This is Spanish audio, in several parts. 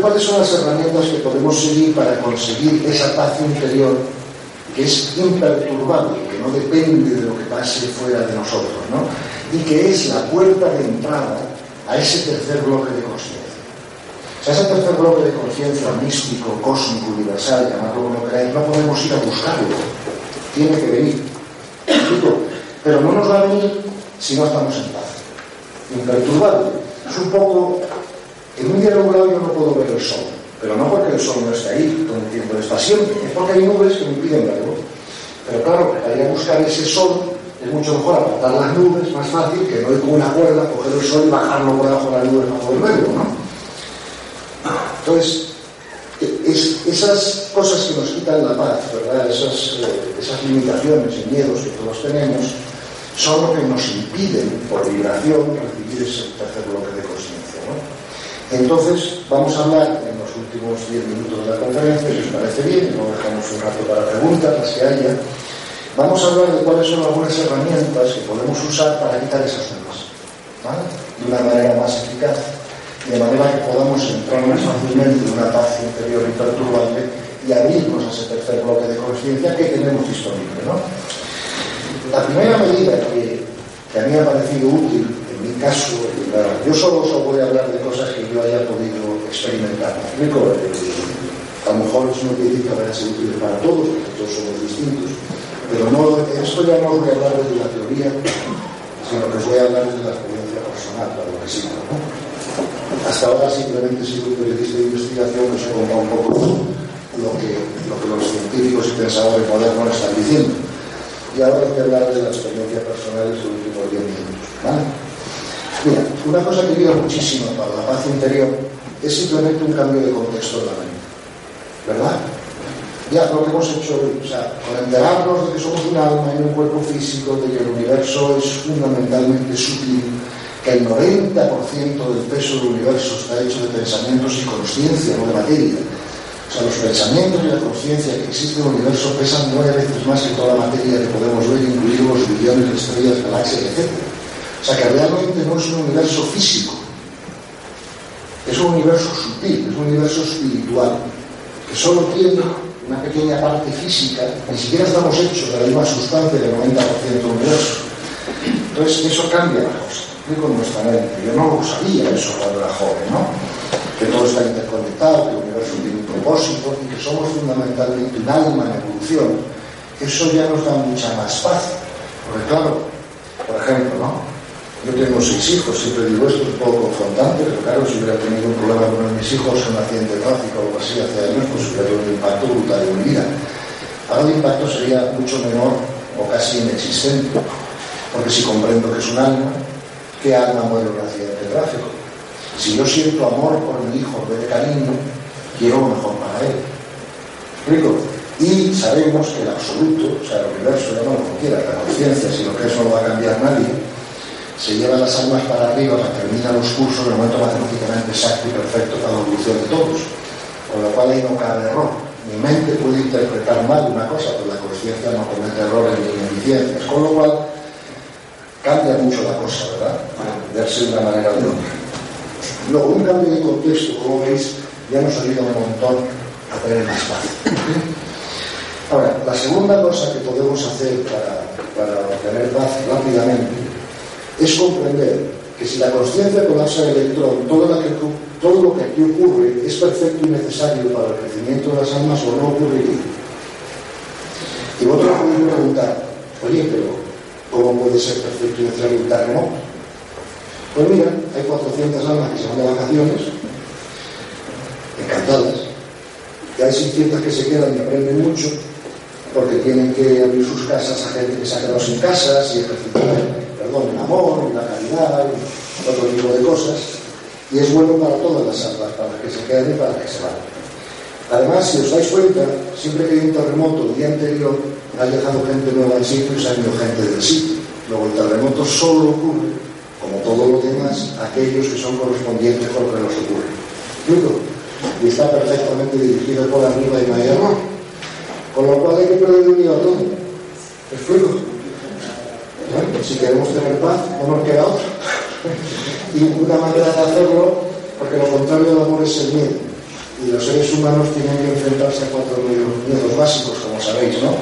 ¿cuáles son las herramientas que podemos seguir para conseguir esa paz interior que es imperturbable, que no depende de lo que pase fuera de nosotros, ¿no? y que es la puerta de entrada a ese tercer bloque de conciencia. O sea, ese tercer bloque de conciencia místico, cósmico, universal, llamarlo como queráis, no podemos ir a buscarlo, tiene que venir. Pero no nos va a venir si no estamos en paz. Imperturbable. Es un poco, en un día nublado yo no puedo ver el sol, pero no porque el sol no esté ahí, todo el tiempo está siempre, es porque hay nubes que me impiden verlo. Pero claro, para ir a buscar ese sol es mucho mejor apartar las nubes, más fácil que no ir con una cuerda, coger el sol y bajarlo por debajo de las nubes para volverlo, ¿no? Entonces, esas cosas que nos quitan la paz, ¿verdad? Esas, eh, esas limitaciones y miedos que todos tenemos, son lo que nos impiden, por vibración, recibir ese tercer bloque de conciencia. Entonces, vamos a hablar en los últimos 10 minutos de la conferencia, si os parece bien, luego dejamos un rato para preguntas, las que haya. Vamos a hablar de cuáles son algunas herramientas que podemos usar para quitar esas nubes, ¿vale? de una manera más eficaz, de manera que podamos entrar más fácilmente en una paz interior imperturbable y abrirnos a ese tercer bloque de conciencia que tenemos disponible. ¿no? La primera medida que, a mí me ha parecido útil, en mi caso, yo solo os voy a hablar de cosas que yo haya podido experimentar. ¿Me explico? A lo mejor eso no quiere decir que vaya a ser útil para todos, porque todos somos distintos. Pero no, esto ya no voy a hablar desde la teoría, sino que os voy a hablar desde la experiencia personal, para lo que sirva. Hasta ahora simplemente he sido un periodista de investigación que contado un poco lo que, lo que los científicos y pensadores modernos están diciendo y ahora voy a hablar de la experiencia personal de los últimos 10 minutos. ¿vale? Mira, una cosa que ayuda muchísimo para la paz interior es simplemente un cambio de contexto de la mente. ¿Verdad? Ya lo que hemos hecho hoy, o sea, con enterarnos de que somos un alma en un cuerpo físico, de que el universo es fundamentalmente sutil, que el 90% del peso del universo está hecho de pensamientos y conciencia, no de materia, o sea, los pensamientos y la conciencia que existe en el universo pesan nueve veces más que toda la materia que podemos ver, incluidos los billones de estrellas, galaxias, etc. O sea, que realmente no es un universo físico, es un universo sutil, es un universo espiritual, que solo tiene una pequeña parte física, ni siquiera estamos hechos de la misma sustancia del 90% del universo. Entonces, eso cambia la cosa, con nuestra mente. Yo no lo sabía eso cuando era joven, ¿no? Que todo está interconectado, que el universo tiene propósito y que somos fundamentalmente un alma en evolución, eso ya nos da mucha más paz. Porque claro, por ejemplo, ¿no? Yo tengo seis hijos, siempre digo esto, es un poco confrontante, pero claro, si hubiera tenido un problema con uno de mis hijos, un accidente de tráfico o algo así hace años, pues hubiera tenido un impacto brutal en mi vida. Ahora el impacto sería mucho menor o casi inexistente, porque si comprendo que es un alma, ¿qué alma muere en un accidente de tráfico? Si yo siento amor por mi hijo, de cariño, quiero lo mejor para él. ¿Explico? Y sabemos que el absoluto, o sea, el universo, ya no lo quiera, la conciencia, si lo que eso no va a cambiar nadie, se lleva las almas para arriba, termina los cursos en el momento matemáticamente exacto y perfecto para la evolución de todos. Con lo cual ahí no cabe error. Mi mente puede interpretar mal una cosa, pero la conciencia no comete errores ni ineficiencias. Con lo cual cambia mucho la cosa, ¿verdad? Para entenderse de una manera o de otra. Luego, un cambio de contexto, como veis, ya nos ayuda un montón a tener más paz. Ahora, la segunda cosa que podemos hacer para, para obtener paz rápidamente es comprender que si la conciencia colapsa el electrón, todo lo, que, aquí ocurre es perfecto y necesario para el crecimiento de las almas o no ocurriría. Y vosotros podéis preguntar, oye, pero ¿cómo puede ser perfecto y necesario un terremoto? Pues mira, hay 400 almas que se van de vacaciones encantadas. Y hay 600 que se quedan y aprenden mucho porque tienen que abrir sus casas a gente que se ha quedado sin casas y ejercitar, perdón, el amor la caridad y otro tipo de cosas. Y es bueno para todas las almas, para que se queden y para que se vayan. Además, si os dais cuenta, siempre que hay un terremoto el día anterior, ha dejado gente nueva en sitio y se ha ido gente del sitio. Luego el terremoto solo ocurre, como todo lo demás, aquellos que son correspondientes con lo que nos ocurre. ¿Explico? y está perfectamente dirigido por arriba y no hay error. Con lo cual hay que prevenir a todo. ¿Me explico? Si queremos tener paz, no nos queda otra. y una manera de hacerlo, porque lo contrario del amor es el miedo. Y los seres humanos tienen que enfrentarse a cuatro miedos básicos, como sabéis, ¿no?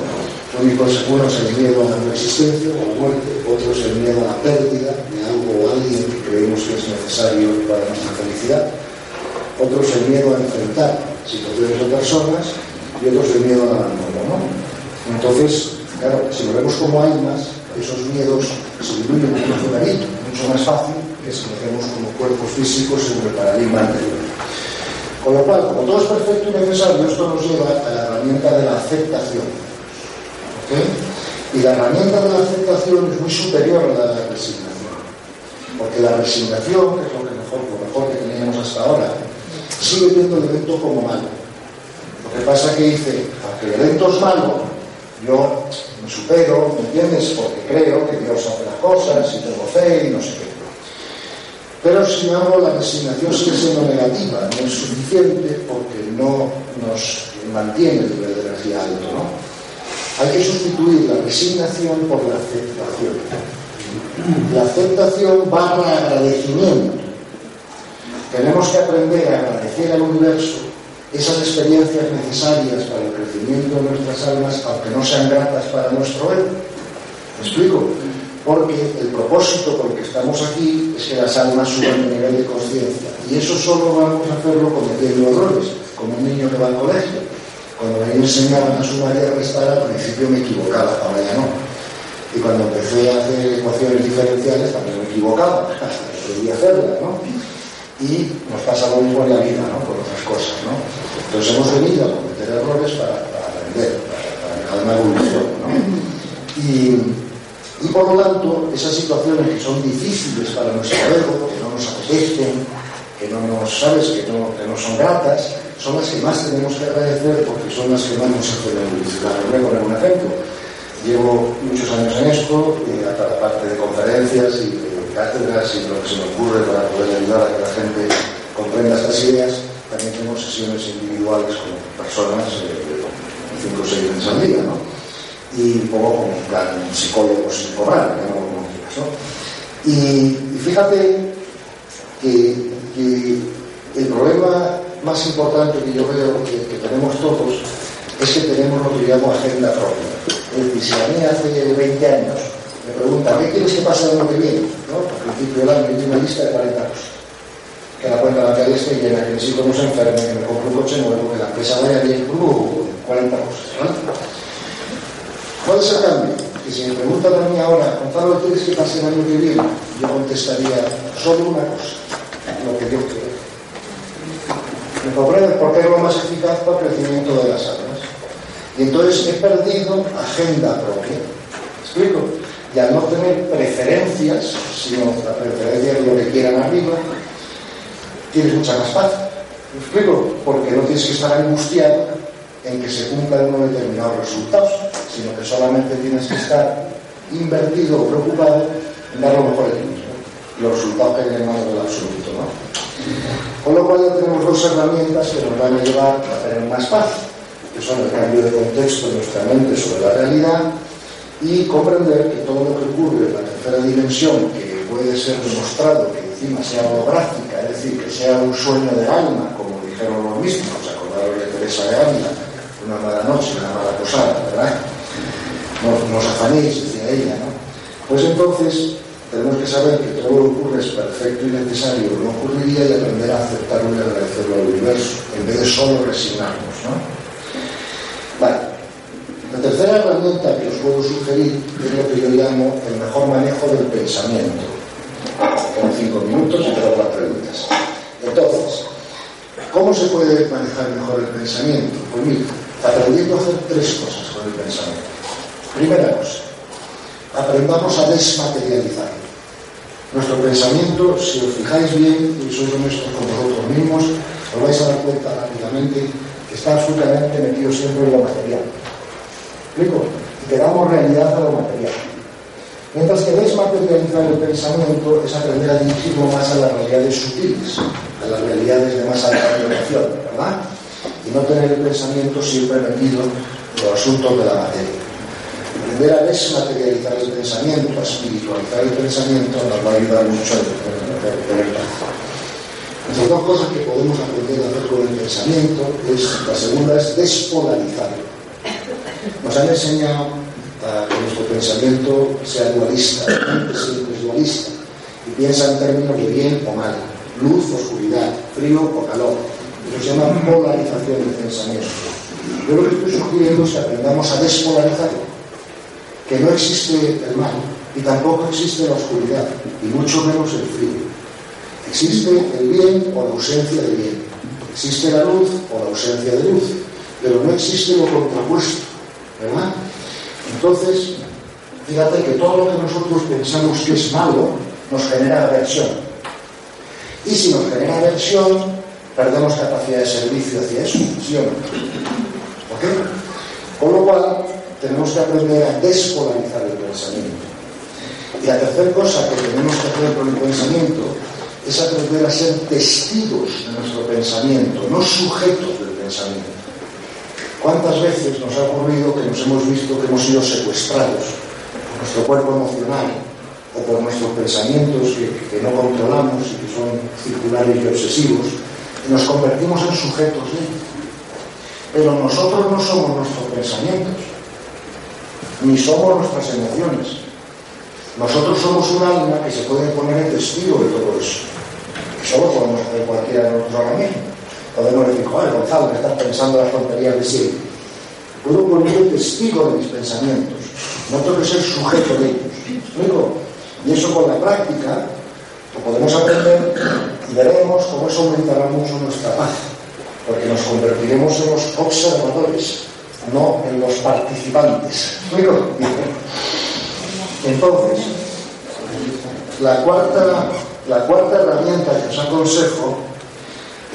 Uno es el miedo a la existencia o a la muerte, otro es el miedo a la pérdida de algo o alguien que creemos que es necesario para nuestra felicidad, otro es el miedo a enfrentar situaciones o personas y otro es el miedo al abandono. ¿no? Entonces, claro, si lo vemos como almas, esos miedos se diluyen en un mucho más fácil que si lo vemos como cuerpos físicos en el paradigma anterior. Con lo cual, como todo es perfecto y necesario, esto nos lleva a la herramienta de la aceptación. Y la herramienta de la aceptación es muy superior a la de la resignación. Porque la resignación, que es lo, mejor, lo mejor que teníamos hasta ahora, sigue viendo el evento como malo. Lo que pasa es que dice, aunque el evento es malo, yo me supero, ¿me entiendes? Porque creo que Dios hace las cosas y tengo fe y no sé qué. Pero sin embargo la resignación sigue siendo negativa, no es suficiente porque no nos mantiene el nivel de energía alto, ¿no? Hay que sustituir la resignación por la aceptación. La aceptación barra agradecimiento. Tenemos que aprender a agradecer al universo esas experiencias necesarias para el crecimiento de nuestras almas, aunque no sean gratas para nuestro ego. ¿Me explico? Porque el propósito por el que estamos aquí es que las almas suban de nivel de conciencia. Y eso solo vamos a hacerlo cometiendo errores, como un niño que va al colegio cuando me enseñaban a sumar y a restar, al principio me equivocaba, ahora ya no. Y cuando empecé a hacer ecuaciones diferenciales, también me equivocaba, hasta que hacerlas, ¿no? Y nos pasa lo mismo en la vida, ¿no? Cosas, ¿no? Entonces hemos venido a cometer errores para, aprender, para, para una evolución, ¿no? Y, y por lo tanto, esas situaciones que son difíciles para nuestro ego, que no nos apetecen, que no nos, ¿sabes? Que no, que no son gratas, son las que más tenemos que agradecer porque son las que más nos hacen evolucionar. Voy a poner un ejemplo. Llevo muchos años en esto, cada parte de conferencias y de cátedras y lo que se me ocurre para poder ayudar a que la gente comprenda estas ideas. También tenemos sesiones individuales con personas, eh, cinco o seis veces al día, ¿no? Y un poco como un plan psicólogo como quieras, ¿no? Y, fíjate que, que el problema más importante que yo veo que, tenemos todos es que tenemos lo que llamo agenda propia. Es decir, si a mí hace 20 años me preguntan, ¿qué quieres que pase el año que viene? Al principio del año hay una lista de 40 cosas. Que la cuenta bancaria esté llena, que mis hijos no se enfermen, que me compre un coche nuevo, que la empresa vaya bien, uh, 40 cosas. ¿no? ¿Cuál es el cambio? Que si me preguntan a mí ahora, Gonzalo, ¿qué quieres que pase el año que viene? Yo contestaría solo una cosa, lo que yo quiero ¿Me comprendes? Porque es lo más eficaz para el crecimiento de las almas. Y entonces he perdido agenda propia. ¿Me explico? Y al no tener preferencias, sino la preferencia de lo que quieran arriba, tienes mucha más paz. ¿Me explico? Porque no tienes que estar angustiado en que se cumplan unos determinados resultados, sino que solamente tienes que estar invertido o preocupado en dar lo mejor de ti mismo. Los resultados que hay mano del absoluto, ¿no? Con lo cual ya tenemos dos herramientas que nos van a llevar a tener más paz, que son el cambio de contexto de nuestra mente sobre la realidad y comprender que todo lo que ocurre en la tercera dimensión, que puede ser demostrado que encima sea holográfica, es decir, que sea un sueño del alma, como dijeron los místicos, acordaron de Teresa de Ávila, una mala noche, una mala posada, ¿verdad? No os afanéis, decía ella, ¿no? Pues entonces tenemos que saber que todo lo que ocurre es perfecto y necesario, no ocurriría y aprender a aceptarlo y agradecerlo al universo, en vez de solo resignarnos. ¿no? Vale. La tercera herramienta que os puedo sugerir es lo que yo llamo el mejor manejo del pensamiento. Quedan cinco minutos y tengo las preguntas. Entonces, ¿cómo se puede manejar mejor el pensamiento? Pues mira, aprendiendo a hacer tres cosas con el pensamiento. Primera cosa, aprendamos a desmaterializar. Nuestro pensamiento, si os fijáis bien y sois honestos con vosotros mismos, os vais a dar cuenta rápidamente que está absolutamente metido siempre en lo material. ¿Explico? Y que damos realidad a lo material. Mientras que desmaterializar el pensamiento es aprender a dirigirlo más a las realidades sutiles, a las realidades de más alta vibración, ¿verdad? Y no tener el pensamiento siempre metido en los asuntos de la materia aprender a desmaterializar el pensamiento, a espiritualizar el pensamiento, nos va a ayudar mucho a tener paz. Las dos cosas que podemos aprender a hacer con el pensamiento es, la segunda es despolarizarlo. Nos han enseñado a que nuestro pensamiento sea dualista, siempre es dualista, y piensa en términos de bien o mal, luz, oscuridad, frío o calor. Eso se llama polarización del pensamiento. Yo lo que estoy sugiriendo es que aprendamos a despolarizarlo, que no existe el mal y tampoco existe la oscuridad, y mucho menos el frío. Existe el bien o la ausencia de bien. Existe la luz o la ausencia de luz. Pero no existe lo contrapuesto. ¿Verdad? Entonces, fíjate que todo lo que nosotros pensamos que es malo nos genera aversión. Y si nos genera aversión, perdemos capacidad de servicio hacia eso, ¿sí o no? ¿Ok? Con lo cual, tenemos que aprender a despolarizar el pensamiento. Y la tercera cosa que tenemos que hacer con el pensamiento es aprender a ser testigos de nuestro pensamiento, no sujetos del pensamiento. ¿Cuántas veces nos ha ocurrido que nos hemos visto que hemos sido secuestrados por nuestro cuerpo emocional o por nuestros pensamientos que, no controlamos y que son circulares y obsesivos y nos convertimos en sujetos de ellos? Pero nosotros no somos nuestros pensamientos, ni somos nuestras emociones. Nosotros somos un alma que se puede poner en testigo de todo eso. Eso lo podemos hacer cualquiera de nosotros ahora mismo. Podemos decir, joder, Gonzalo, me estás pensando las tonterías de siempre. Puedo ponerme testigo de mis pensamientos. No tengo que ser sujeto de ellos. Y eso con la práctica lo podemos aprender y veremos cómo eso aumentará mucho nuestra paz. Porque nos convertiremos en los observadores, no en los participantes. Entonces, la cuarta la cuarta herramienta que os aconsejo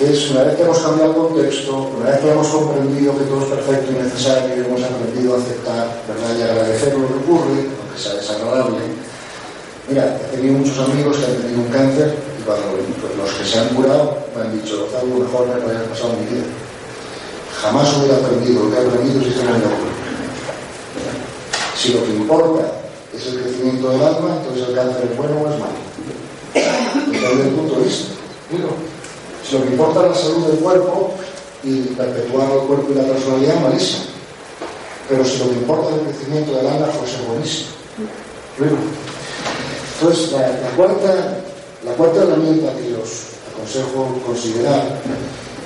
es, una vez que hemos cambiado el contexto, una vez que hemos comprendido que todo es perfecto y necesario y hemos aprendido a aceptar ¿verdad? y agradecer lo que ocurre, aunque sea desagradable, mira, he tenido muchos amigos que han tenido un cáncer y cuando los que se han curado me han dicho, algo mejor me haya pasado mi vida. Jamás hubiera aprendido lo que he aprendido si estoy en Si lo que importa es el crecimiento del alma, entonces el cáncer es bueno o es malo desde el punto de vista. si lo que importa es la salud del cuerpo y perpetuar el cuerpo y la personalidad, malísimo. Pero si lo que importa es el crecimiento del alma, pues es buenísimo. Entonces, la, cuarta, la cuarta herramienta que os aconsejo considerar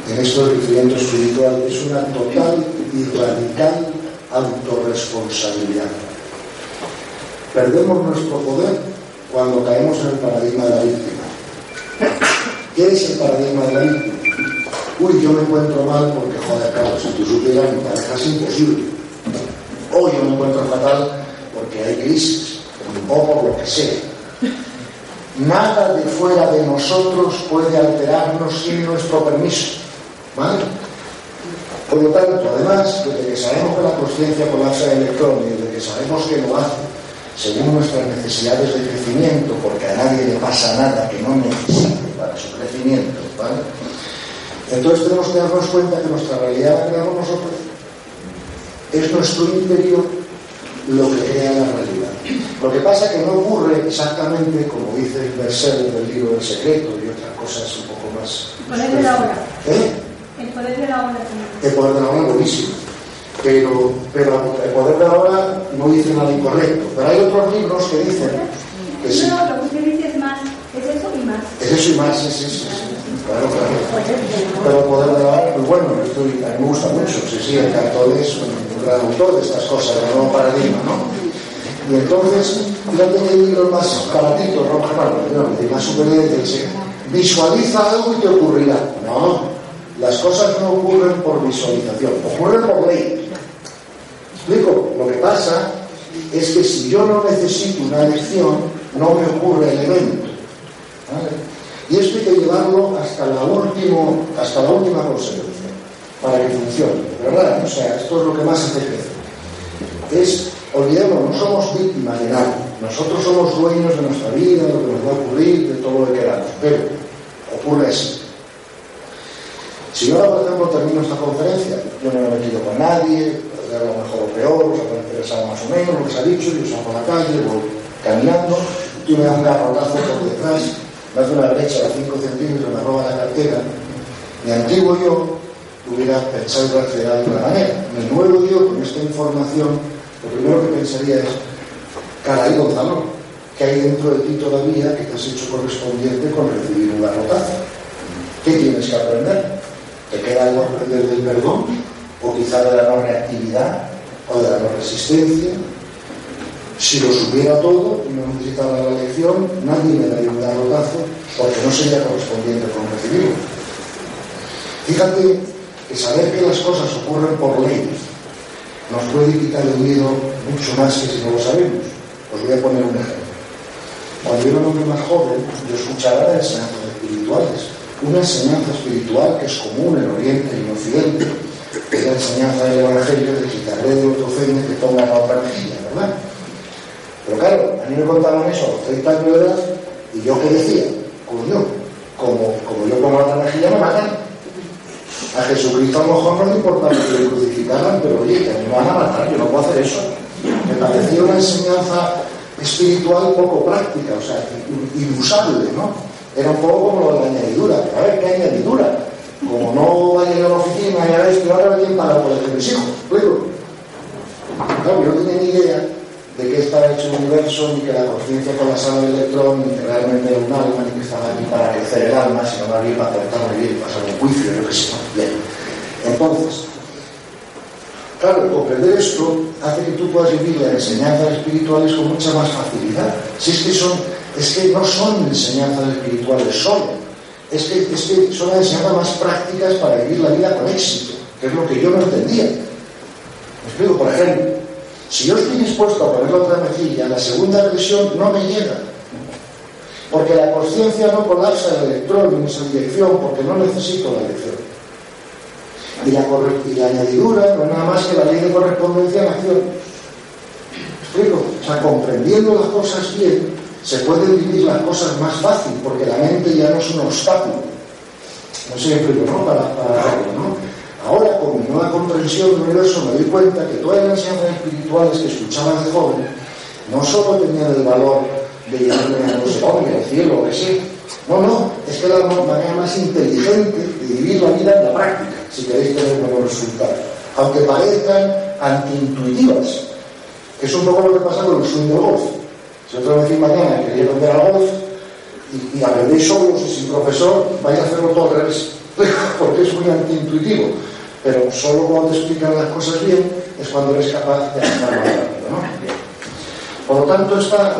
en esto del crecimiento espiritual es una total y radical autorresponsabilidad. Perdemos nuestro poder cuando caemos en el paradigma de la víctima. ¿Qué es el paradigma de la víctima? Uy, yo me encuentro mal porque, joder, claro, si tú supieras, mi pareja es imposible. O yo me encuentro fatal porque hay crisis, o por lo que sea. Nada de fuera de nosotros puede alterarnos sin nuestro permiso. ¿Vale? Por lo tanto, además, desde que sabemos que la conciencia colapsa el electrón y desde que sabemos que lo hace según nuestras necesidades de crecimiento, porque a nadie le pasa nada que no necesite para su crecimiento, ¿vale? Entonces tenemos que darnos cuenta que nuestra realidad la creamos nosotros. Es nuestro interior lo que crea la realidad. Lo que pasa es que no ocurre exactamente como dice el versículo del libro del secreto y otras cosas un poco más. El poder de la hora. ¿Eh? El poder de la hora. El poder de la hora buenísimo pero, pero el poder de ahora no dice nada incorrecto. Pero hay otros libros que dicen que sí. No, lo que usted dice es más, es eso. Es eso y más, sí, sí, sí. Claro, claro. Pero poder de ahora, pues bueno, me gusta mucho. Sí, sí, el Cartol es un gran autor de estas cosas, del nuevo paradigma, ¿no? Y entonces, fíjate que hay libros más baratitos, no más no, más superiores que dice, visualiza algo y te ocurrirá. No, las cosas no ocurren por visualización, ocurren por ley explico? Lo que pasa es que si yo no necesito una lección, no me ocurre el evento. Y esto hay que llevarlo hasta la, último, hasta la última consecuencia, para que funcione, ¿verdad? O sea, esto es lo que más hace crecer. Es, olvidemos, no somos víctimas de nada. Nosotros somos dueños de nuestra vida, de lo que nos va a ocurrir, de todo lo que queramos. Pero ocurre así. Si yo ahora, por ejemplo, termino esta conferencia, yo no me he metido con nadie, a lo mejor o peor, os ha interesado más o menos lo que se ha dicho, yo salgo a la calle, voy caminando, tú me das un garrotazo por detrás, una brecha de 5 centímetros, me roba la cartera, mi antiguo yo hubiera pensado y reaccionado de otra manera. Mi nuevo yo, con esta información, lo primero que pensaría es, caray Gonzalo, ¿qué hay dentro de ti todavía que te has hecho correspondiente con recibir un garrotazo? ¿Qué tienes que aprender? ¿Te queda algo aprender del perdón? ¿O quizá de la no reactividad? ¿O de la no resistencia? Si lo supiera todo y no necesitara la lección, nadie me daría un garrotazo porque no sería correspondiente con recibirlo. Fíjate que saber que las cosas ocurren por ley nos puede quitar el miedo mucho más que si no lo sabemos. Os voy a poner un ejemplo. Cuando yo era un hombre más joven, yo escuchaba las enseñanzas espirituales. Una enseñanza espiritual que es común en Oriente y en Occidente, que es la enseñanza del Evangelio de quitarle de otro que toma la otra ¿verdad? Pero claro, a mí me contaban eso a los 30 años de edad, y yo qué decía, coño, como, como yo pongo la mejilla me matan. A Jesucristo a lo mejor no le importaba que le crucificaran, pero oye, que me van a matar, yo no puedo hacer eso. Me parecía una enseñanza espiritual poco práctica, o sea, inusable, ¿no? Era un poco como la añadidura. A ver, ¿qué añadidura? Como no vaya a la oficina y a esto, ahora alguien para por de mis hijos. Claro, yo no tenía ni idea de qué estaba hecho el universo, ni que la conciencia colapsaba el electrón, ni que realmente era un alma, ni que estaba aquí para crecer el alma, sino más bien para tratar bien, pasar un juicio, yo qué sé. Bien. Entonces, claro, comprender esto hace que tú puedas vivir las enseñanzas espirituales con mucha más facilidad. Si es que son, es que no son enseñanzas espirituales solo, es que, es que son las enseñanzas más prácticas para vivir la vida con éxito, que es lo que yo no entendía. Me explico, por ejemplo, si yo estoy dispuesto a poner otra mejilla, la segunda agresión no me llega. Porque la conciencia no colapsa el electrón en esa dirección, porque no necesito la dirección. Y la, añadidura no es nada más que la ley de correspondencia en acción. ¿Explico? O sea, comprendiendo las cosas bien, se pueden vivir las cosas más fácil, porque la mente ya no es un obstáculo. No sé, explico, ¿no? Para, para ¿no? Ahora, con mi nueva comprensión del universo, me doy cuenta que todas las enseñanzas espirituales que escuchaba de joven no solo tenían el valor de llevarme a no sé al cielo que sí. No, no, es que la manera más inteligente de vivir la vida en la práctica, si queréis tener buenos resultados. Aunque parezcan antiintuitivas, es un poco lo que pasa con el swing del golf. Si otra vez mañana queréis aprender al golf y, y aprendéis solos y sin profesor, vais a hacerlo todo al revés, porque es muy antiintuitivo pero solo cuando te explican las cosas bien es cuando eres capaz de hacer más rápido. Por lo tanto, esta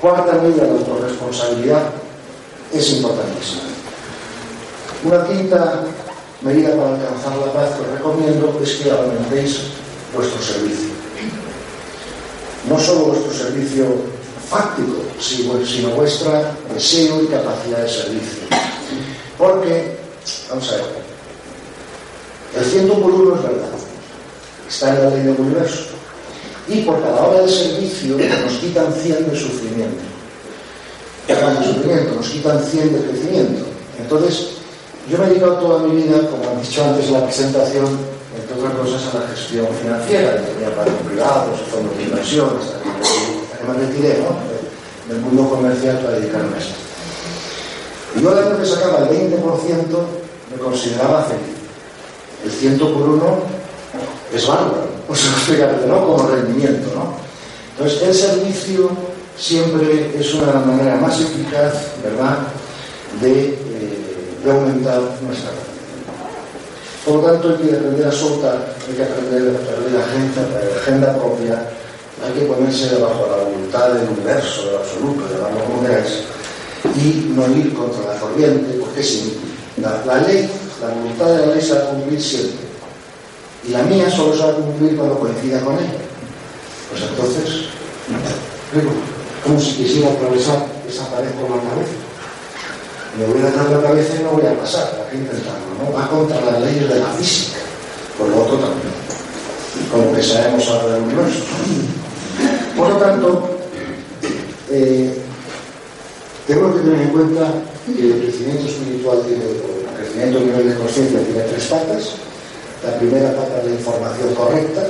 cuarta medida de autorresponsabilidad es importantísima. Una quinta medida para alcanzar la paz que os recomiendo es que aumentéis vuestro servicio. No solo vuestro servicio fáctico, sino vuestro deseo y capacidad de servicio. Porque, vamos a ver, el ciento por uno es verdad. Está en la ley del universo. Y por cada hora de servicio nos quitan 100 de sufrimiento. De sufrimiento, nos quitan 100 de crecimiento. Entonces, yo me he dedicado toda mi vida, como he dicho antes en la presentación, entre otras cosas, a la gestión financiera. Tenía para privados, fondos de inversión, hasta que me retiré ¿no? del mundo comercial para dedicarme a esto. Y yo al año que sacaba el 20% me consideraba feliz el ciento por uno es bárbaro, sea, ¿no? Como rendimiento, ¿no? Entonces, el servicio siempre es una manera más eficaz, ¿verdad?, de, eh, aumentar nuestra. Por lo tanto, hay que aprender a soltar, hay que aprender a perder la agenda, la agenda propia, hay que ponerse debajo de la voluntad del universo, del absoluto, de la como y no ir contra la corriente, porque si la, la ley la voluntad de la ley se va a cumplir siempre. Y la mía solo se va a cumplir cuando coincida con ella. Pues entonces, digo, como si quisiera atravesar esa pared con la cabeza. Me voy a dar la cabeza y no voy a pasar, hay que intentarlo, ¿no? Va contra las leyes de la física, por lo otro también, como que sabemos ahora del universo. Por lo tanto, eh, tengo que tener en cuenta que el crecimiento espiritual tiene crecimiento a nivel de conciencia tiene tres patas. La primera pata es la información correcta.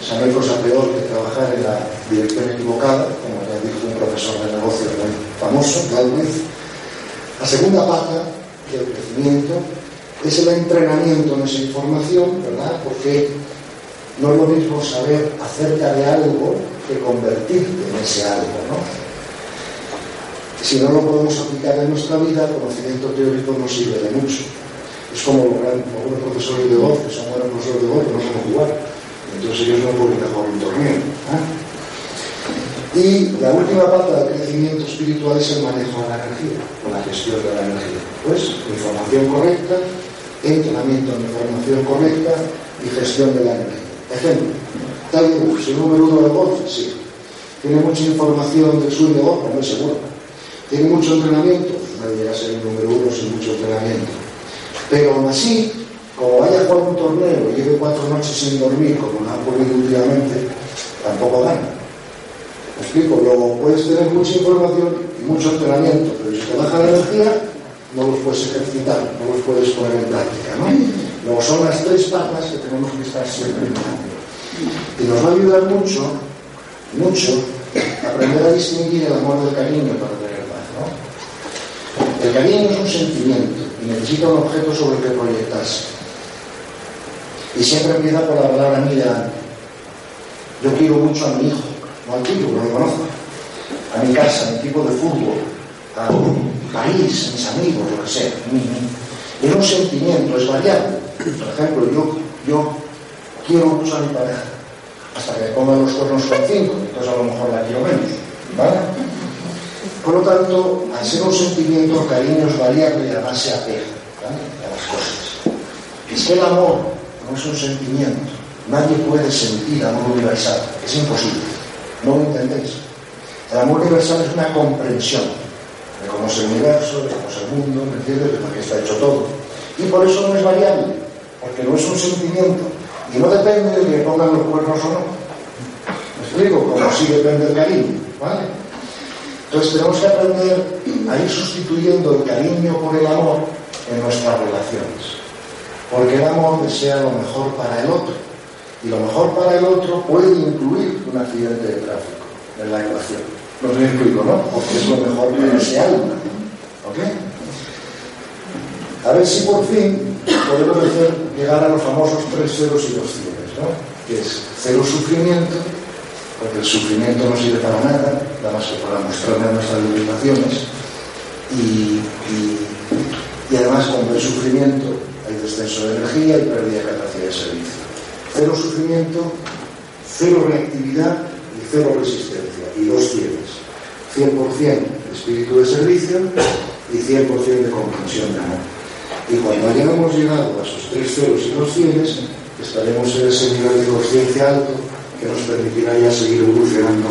O sea, no hay cosa peor que trabajar en la dirección equivocada, como ya dijo un profesor de negocios muy famoso, Galwitz. La segunda pata del crecimiento es el entrenamiento en esa información, ¿verdad? Porque no es lo mismo saber acerca de algo que convertirte en ese algo, ¿no? Si no lo podemos aplicar en nuestra vida, el conocimiento teórico no sirve de mucho. Es como los profesores de voz, que son buenos profesores de voz, pero no saben jugar. Entonces ellos no pueden jugar un torneo. ¿eh? Y la última parte del crecimiento espiritual es el manejo de la energía, o la gestión de la energía. Pues información correcta, entrenamiento en información correcta y gestión de la energía. Ejemplo, tal vez el número uno de golf, sí. Tiene mucha información de golf, no es seguro. Tiene mucho entrenamiento, no debería ser el número uno sin mucho entrenamiento. Pero aún así, como vaya a jugar un torneo y lleve cuatro noches sin dormir, como lo ha ocurrido últimamente, tampoco gana. ¿Me explico? Luego puedes tener mucha información y mucho entrenamiento, pero si te baja la energía, no los puedes ejercitar, no los puedes poner en práctica, ¿no? Luego son las tres patas que tenemos que estar siempre mirando. Y nos va a ayudar mucho, mucho, aprender a distinguir el amor del cariño para tener ¿no? El cariño es un sentimiento y necesita un objeto sobre el que proyectarse. Y siempre empieza por la palabra mira. Yo quiero mucho a mi hijo, no al tipo, no lo conozco. A mi casa, a mi equipo de fútbol, a mi país, a mis amigos, lo que sea. Es un sentimiento, es variable. Por ejemplo, yo, yo quiero mucho a mi pareja, hasta que me pongan los cuernos con cinco, entonces a lo mejor la quiero menos. ¿Vale? Por lo tanto, al ser un sentimiento, cariño es variable y además se apega a las cosas. Es que el amor no es un sentimiento. Nadie puede sentir amor universal. Es imposible. No lo entendéis. El amor universal es una comprensión es el universo, es el mundo, ¿me entiendes? De por qué está hecho todo. Y por eso no es variable, porque no es un sentimiento. Y no depende de que pongan los cuernos o no. ¿Me explico? Como sí depende el cariño. ¿Vale? Entonces tenemos que aprender a ir sustituyendo el cariño por el amor en nuestras relaciones. Porque el amor desea lo mejor para el otro. Y lo mejor para el otro puede incluir un accidente de tráfico en la ecuación. Lo me explico, ¿no? Porque es lo mejor para ese alma. ¿Ok? A ver si por fin podemos hacer llegar a los famosos tres ceros y dos cienes, ¿no? Que es cero sufrimiento, porque el sufrimiento no sirve para nada, nada más que para mostrarme nuestras limitaciones. Y, además, cuando hay sufrimiento, hay descenso de energía y pérdida de capacidad de servicio. Cero sufrimiento, cero reactividad y cero resistencia. Y dos cienes. 100% espíritu de servicio y 100% de comprensión de amor. Y cuando hayamos llegado a esos tres ceros y dos cienes, estaremos en ese nivel de conciencia alto que nos permitirá ya seguir evolucionando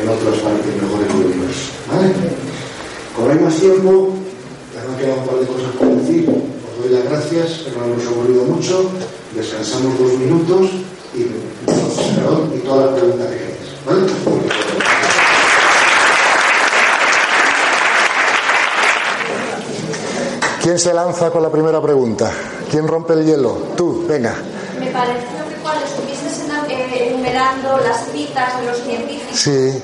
en otras partes mejores del universo. ¿Vale? Como hay más tiempo, ya me quedado un par de cosas por decir. Os doy las gracias, pero no hemos aburrido mucho. Descansamos dos minutos y, y todas las preguntas que queráis. ¿Vale? ¿Quién se lanza con la primera pregunta? ¿Quién rompe el hielo? Tú, venga. Me estuvieses enumerando las citas de los científicos, sí.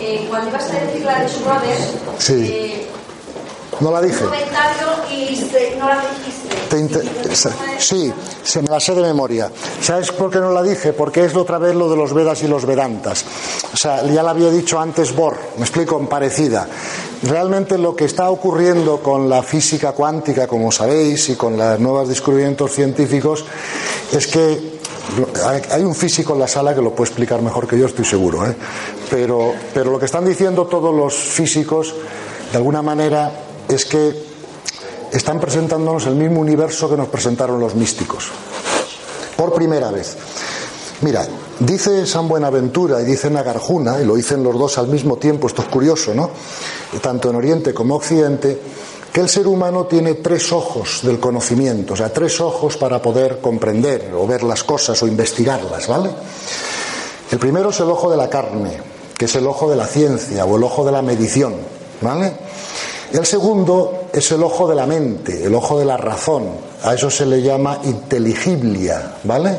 eh, cuando ibas a decir la de Schroeder, sí. eh, no la dije. Un comentario y no la dijiste. Sí, se me la sé de memoria. ¿Sabes por qué no la dije? Porque es otra vez lo de los Vedas y los Vedantas. O sea, ya la había dicho antes Bohr, me explico, en parecida. Realmente lo que está ocurriendo con la física cuántica, como sabéis, y con los nuevos descubrimientos científicos, es que hay un físico en la sala que lo puede explicar mejor que yo, estoy seguro. ¿eh? Pero, pero lo que están diciendo todos los físicos, de alguna manera, es que están presentándonos el mismo universo que nos presentaron los místicos. Por primera vez. Mira, dice San Buenaventura y dice Nagarjuna, y lo dicen los dos al mismo tiempo, esto es curioso, ¿no? Tanto en Oriente como Occidente, que el ser humano tiene tres ojos del conocimiento, o sea, tres ojos para poder comprender o ver las cosas o investigarlas, ¿vale? El primero es el ojo de la carne, que es el ojo de la ciencia o el ojo de la medición, ¿vale? El segundo es el ojo de la mente, el ojo de la razón. A eso se le llama intelligiblia, ¿vale?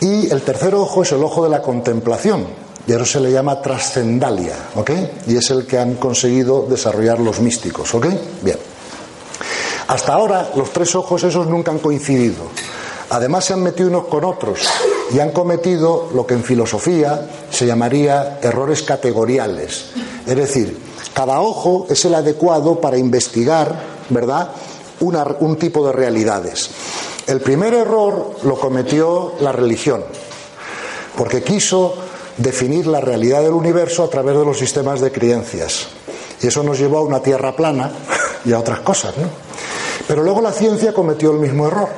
Y el tercer ojo es el ojo de la contemplación. Y eso se le llama trascendalia, ¿ok? Y es el que han conseguido desarrollar los místicos, ¿ok? Bien. Hasta ahora los tres ojos esos nunca han coincidido. Además se han metido unos con otros y han cometido lo que en filosofía se llamaría errores categoriales. Es decir, cada ojo es el adecuado para investigar, ¿verdad?, un tipo de realidades. El primer error lo cometió la religión, porque quiso definir la realidad del universo a través de los sistemas de creencias. Y eso nos llevó a una tierra plana y a otras cosas, ¿no? Pero luego la ciencia cometió el mismo error,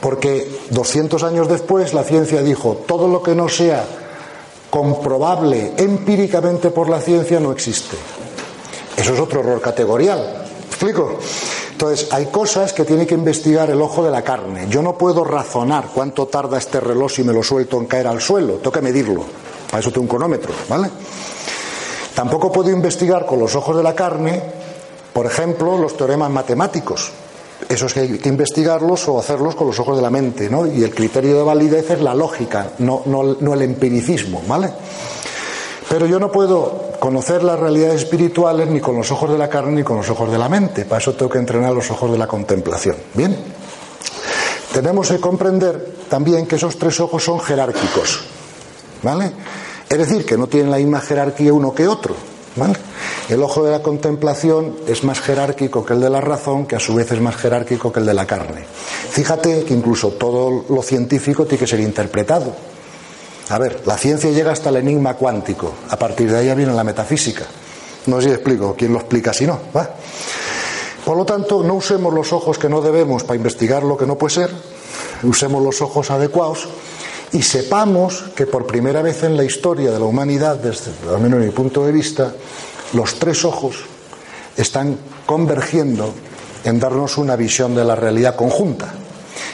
porque 200 años después la ciencia dijo, todo lo que no sea comprobable empíricamente por la ciencia no existe. Eso es otro error categorial. ¿Explico? Entonces, hay cosas que tiene que investigar el ojo de la carne. Yo no puedo razonar cuánto tarda este reloj si me lo suelto en caer al suelo. Tengo que medirlo. Para eso tengo un cronómetro, ¿vale? Tampoco puedo investigar con los ojos de la carne, por ejemplo, los teoremas matemáticos. Esos que hay que investigarlos o hacerlos con los ojos de la mente, ¿no? Y el criterio de validez es la lógica, no, no, no el empiricismo, ¿vale? Pero yo no puedo conocer las realidades espirituales ni con los ojos de la carne ni con los ojos de la mente. Para eso tengo que entrenar los ojos de la contemplación. Bien. Tenemos que comprender también que esos tres ojos son jerárquicos. ¿Vale? Es decir, que no tienen la misma jerarquía uno que otro. ¿Vale? El ojo de la contemplación es más jerárquico que el de la razón, que a su vez es más jerárquico que el de la carne. Fíjate que incluso todo lo científico tiene que ser interpretado. A ver, la ciencia llega hasta el enigma cuántico. A partir de ahí viene la metafísica. No sé si explico. ¿Quién lo explica si no? ¿Va? Por lo tanto, no usemos los ojos que no debemos para investigar lo que no puede ser. Usemos los ojos adecuados y sepamos que por primera vez en la historia de la humanidad, desde al menos mi punto de vista, los tres ojos están convergiendo en darnos una visión de la realidad conjunta.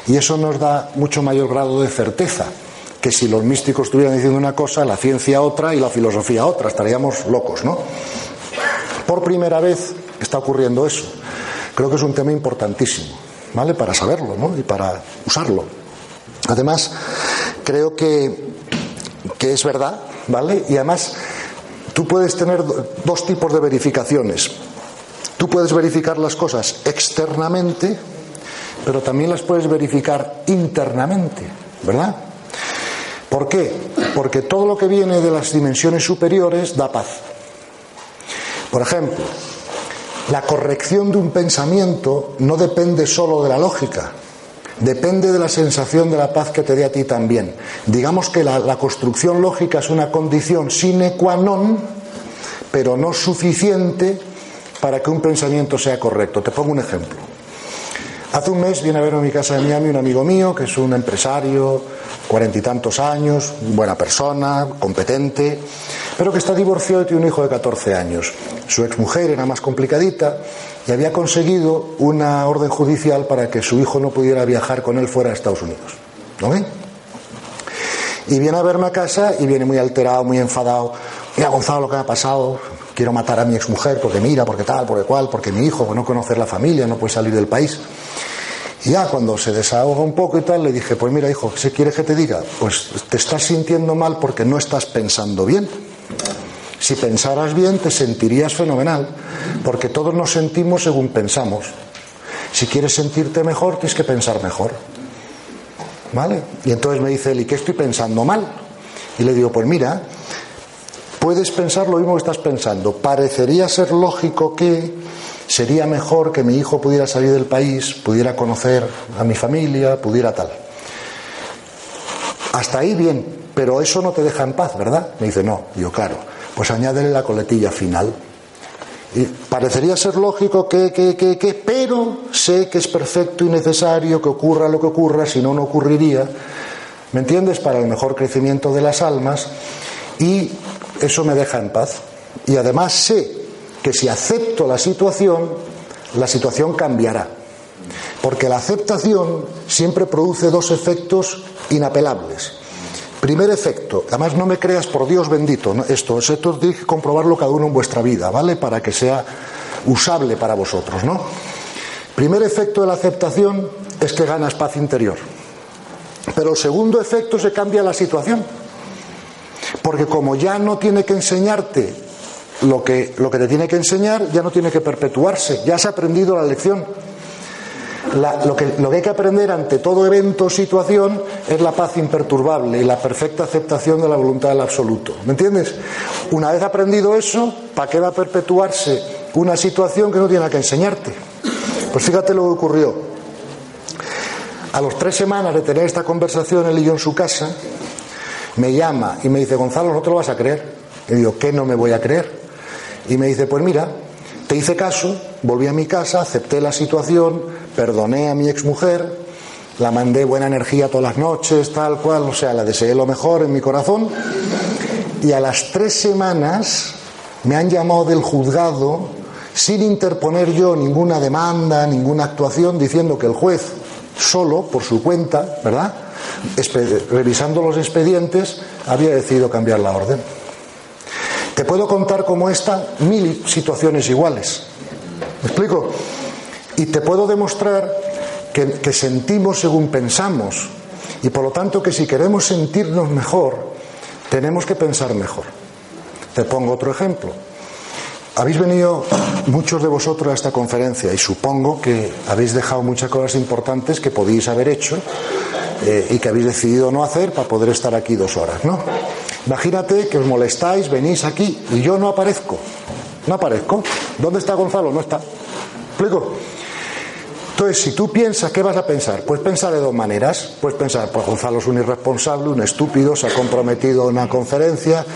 Y eso nos da mucho mayor grado de certeza que si los místicos estuvieran diciendo una cosa, la ciencia otra y la filosofía otra, estaríamos locos, ¿no? Por primera vez está ocurriendo eso. Creo que es un tema importantísimo, ¿vale? Para saberlo, ¿no? Y para usarlo. Además, creo que, que es verdad, ¿vale? Y además, tú puedes tener dos tipos de verificaciones. Tú puedes verificar las cosas externamente, pero también las puedes verificar internamente, ¿verdad? ¿Por qué? Porque todo lo que viene de las dimensiones superiores da paz. Por ejemplo, la corrección de un pensamiento no depende solo de la lógica, depende de la sensación de la paz que te dé a ti también. Digamos que la, la, construcción lógica es una condición sine qua non, pero no suficiente para que un pensamiento sea correcto. Te pongo un ejemplo. Hace un mes viene a ver a mi casa de Miami un amigo mío que es un empresario, cuarenta y tantos años, buena persona, competente, pero que está divorciado y tiene un hijo de 14 años. Su exmujer era más complicadita y había conseguido una orden judicial para que su hijo no pudiera viajar con él fuera de Estados Unidos. ¿No ven? Y viene a verme a casa y viene muy alterado, muy enfadado. Mira, Gonzalo, lo que ha pasado. Quiero matar a mi exmujer porque mira, porque tal, porque cual, porque mi hijo, no conocer la familia, no puede salir del país. Y ya cuando se desahoga un poco y tal, le dije, pues mira, hijo, ¿qué quieres que te diga? Pues te estás sintiendo mal porque no estás pensando bien. Si pensaras bien, te sentirías fenomenal, porque todos nos sentimos según pensamos. Si quieres sentirte mejor, tienes que pensar mejor. ¿Vale? Y entonces me dice él, ¿y qué estoy pensando mal? Y le digo, pues mira, puedes pensar lo mismo que estás pensando. Parecería ser lógico que sería mejor que mi hijo pudiera salir del país, pudiera conocer a mi familia, pudiera tal. Hasta ahí bien, pero eso no te deja en paz, ¿verdad? Me dice, no, yo claro, pues añádele la coletilla final. Y parecería ser lógico que, que, que, que, pero sé que es perfecto y necesario que ocurra lo que ocurra, si no, no ocurriría. ¿Me entiendes? Para el mejor crecimiento de las almas. Y eso me deja en paz. Y además sé que si acepto la situación, la situación cambiará. Porque la aceptación siempre produce dos efectos inapelables. Primer efecto, además no me creas por Dios bendito, esto, esto que comprobarlo cada uno en vuestra vida, ¿vale? Para que sea usable para vosotros, ¿no? Primer efecto de la aceptación es que ganas paz interior. Pero el segundo efecto se cambia la situación. Porque como ya no tiene que enseñarte lo que, lo que te tiene que enseñar, ya no tiene que perpetuarse, ya se ha aprendido la lección. lo, que, lo que hay que aprender ante todo evento o situación es la paz imperturbable y la perfecta aceptación de la voluntad del absoluto. ¿Me entiendes? Una vez aprendido eso, ¿para qué va a perpetuarse una situación que no tiene que enseñarte? Pues fíjate lo que ocurrió. A los tres semanas de tener esta conversación, él y yo en su casa, me llama y me dice, Gonzalo, no te lo vas a creer. Y digo, ¿qué no me voy a creer? Y me dice, pues mira, te hice caso, volví a mi casa, acepté la situación, perdoné a mi exmujer, la mandé buena energía todas las noches, tal cual, o sea, la deseé lo mejor en mi corazón. Y a las tres semanas me han llamado del juzgado sin interponer yo ninguna demanda, ninguna actuación, diciendo que el juez solo, por su cuenta, ¿verdad? revisando los expedientes, había decidido cambiar la orden. Te puedo contar como esta mil situaciones iguales. ¿Me explico? Y te puedo demostrar que, sentimos según pensamos. Y por lo tanto que si queremos sentirnos mejor, tenemos que pensar mejor. Te pongo otro ejemplo. Habéis venido muchos de vosotros a esta conferencia y supongo que habéis dejado muchas cosas importantes que podéis haber hecho eh, y que habéis decidido no hacer para poder estar aquí dos horas, ¿no? Imagínate que os molestáis, venís aquí y yo no aparezco. No aparezco. ¿Dónde está Gonzalo? No está. ¿Explico? Entonces, si tú piensas, ¿qué vas a pensar? Pues pensar de dos maneras. Puedes pensar, pues Gonzalo es un irresponsable, un estúpido, se ha comprometido a una conferencia,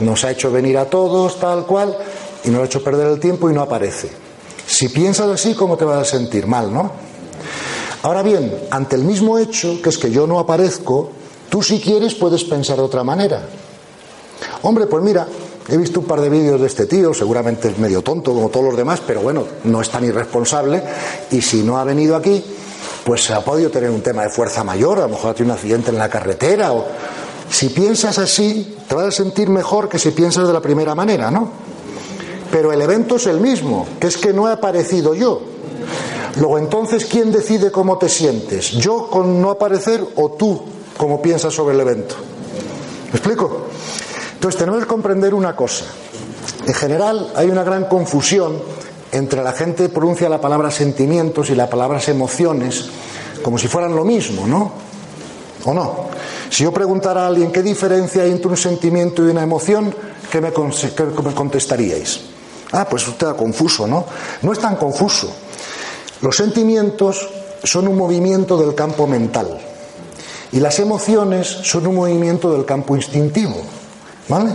nos ha hecho venir a todos, tal cual y no le ha hecho perder el tiempo y no aparece. Si piensas así, ¿cómo te vas a sentir? Mal, ¿no? Ahora bien, ante el mismo hecho, que es que yo no aparezco, tú si quieres puedes pensar de otra manera. Hombre, pues mira, he visto un par de vídeos de este tío, seguramente es medio tonto como todos los demás, pero bueno, no es tan irresponsable y si no ha venido aquí, pues ha podido tener un tema de fuerza mayor, a lo mejor ha tenido un accidente en la carretera o... Si piensas así, te vas a sentir mejor que si piensas de la primera manera, ¿no? pero el evento es el mismo, que es que no he aparecido yo. Luego entonces, ¿quién decide cómo te sientes? ¿Yo con no aparecer o tú cómo piensas sobre el evento? ¿Me explico? Entonces tenemos que comprender una cosa. En general hay una gran confusión entre la gente pronuncia la palabra sentimientos y las palabras emociones como si fueran lo mismo, ¿no? ¿O no? Si yo preguntara a alguien qué diferencia hay entre un sentimiento y una emoción, ¿qué me, qué me contestaríais? Ah, pues usted confuso, ¿no? No es tan confuso. Los sentimientos son un movimiento del campo mental y las emociones son un movimiento del campo instintivo. ¿Vale?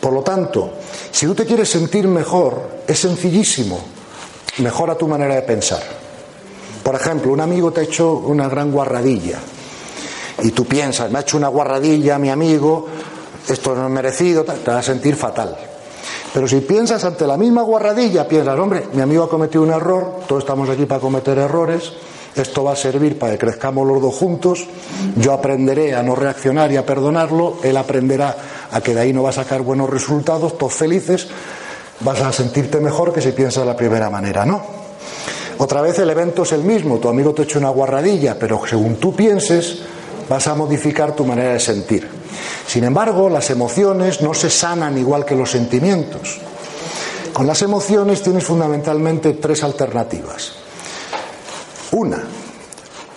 Por lo tanto, si tú te quieres sentir mejor, es sencillísimo. Mejora tu manera de pensar. Por ejemplo, un amigo te ha hecho una gran guarradilla y tú piensas, me ha hecho una guarradilla mi amigo, esto no es merecido, te vas a sentir fatal. Pero si piensas ante la misma guarradilla, piensas, hombre, mi amigo ha cometido un error, todos estamos aquí para cometer errores, esto va a servir para que crezcamos los dos juntos, yo aprenderé a no reaccionar y a perdonarlo, él aprenderá a que de ahí no va a sacar buenos resultados, todos felices, vas a sentirte mejor que si piensas de la primera manera, ¿no? Otra vez el evento es el mismo, tu amigo te ha hecho una guarradilla, pero según tú pienses, vas a modificar tu manera de sentir. Sin embargo, las emociones no se sanan igual que los sentimientos. Con las emociones tienes fundamentalmente tres alternativas. Una,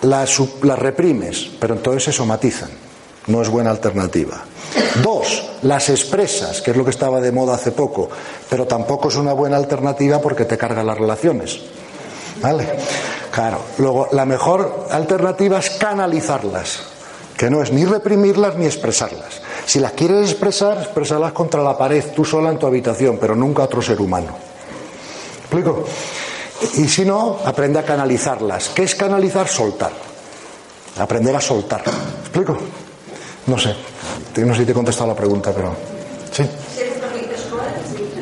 las, reprimes, pero entonces se somatizan. No es buena alternativa. Dos, las expresas, que es lo que estaba de moda hace poco, pero tampoco es una buena alternativa porque te cargan las relaciones. ¿Vale? Claro. Luego, la mejor alternativa es canalizarlas, que no es ni reprimirlas ni expresarlas. Si las quieres expresar, expresarlas contra la pared, tú sola en tu habitación, pero nunca a otro ser humano. ¿Explico? Y si no, aprende a canalizarlas. ¿Qué es canalizar? Soltar. Aprender a soltar. ¿Explico? No sé. No sé si te he contestado la pregunta, pero. ¿Sí?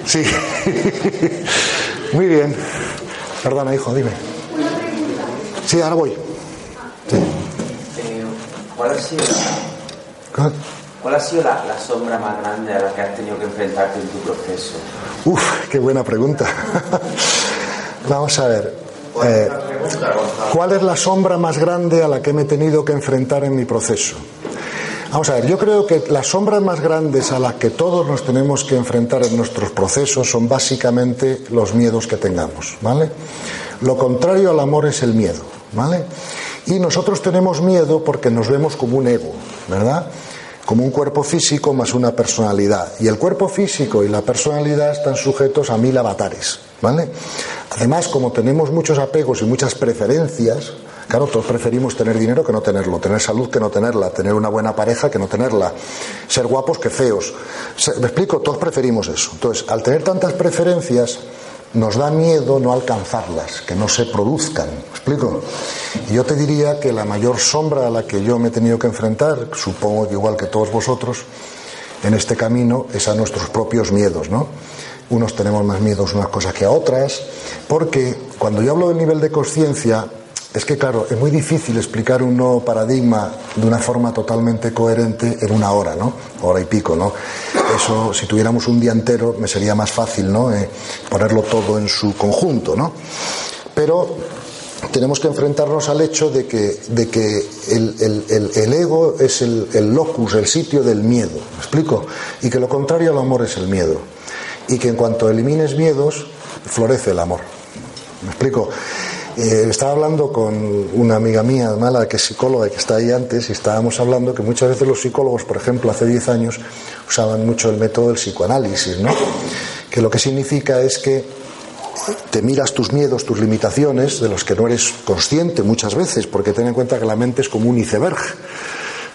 Sí. Muy bien. Perdona, hijo, dime. Sí, ahora voy. Sí. ¿Cuál ha sido ¿Cuál ha sido la, sombra más grande a la que has tenido que enfrentarte en tu proceso? Uf, qué buena pregunta. Vamos a ver. Eh, ¿Cuál es la sombra más grande a la que me he tenido que enfrentar en mi proceso? Vamos a ver, yo creo que las sombras más grandes a las que todos nos tenemos que enfrentar en nuestros procesos son básicamente los miedos que tengamos, ¿vale? Lo contrario al amor es el miedo, ¿vale? Y nosotros tenemos miedo porque nos vemos como un ego, ¿verdad? Como un cuerpo físico más una personalidad. Y el cuerpo físico y la personalidad están sujetos a mil avatares, Además, como tenemos muchos apegos y muchas preferencias, Claro, todos preferimos tener dinero que no tenerlo, tener salud que no tenerla, tener una buena pareja que no tenerla, ser guapos que feos. ¿Me explico? Todos preferimos eso. Entonces, al tener tantas preferencias, nos da miedo no alcanzarlas, que no se produzcan. ¿Me explico? Y yo te diría que la mayor sombra a la que yo me he tenido que enfrentar, supongo que igual que todos vosotros, en este camino es a nuestros propios miedos, ¿no? Unos tenemos más miedos unas cosas que a otras, porque cuando yo hablo del nivel de conciencia, es que, claro, es muy difícil explicar un nuevo paradigma de una forma totalmente coherente en una hora, ¿no? Hora y pico, ¿no? Eso, si tuviéramos un día entero, me sería más fácil, ¿no? Eh, ponerlo todo en su conjunto, ¿no? Pero tenemos que enfrentarnos al hecho de que, de que el, ego es el, locus, el sitio del miedo, ¿me explico? Y que lo contrario al amor es el miedo. Y que en cuanto elimines miedos, florece el amor. ¿Me explico? Eh, estaba hablando con una amiga mía, mala, que es psicóloga y que está ahí antes, y estábamos hablando que muchas veces los psicólogos, por ejemplo, hace 10 años, usaban mucho el método del psicoanálisis, ¿no? Que lo que significa es que te miras tus miedos, tus limitaciones, de los que no eres consciente muchas veces, porque ten en cuenta que la mente es como un iceberg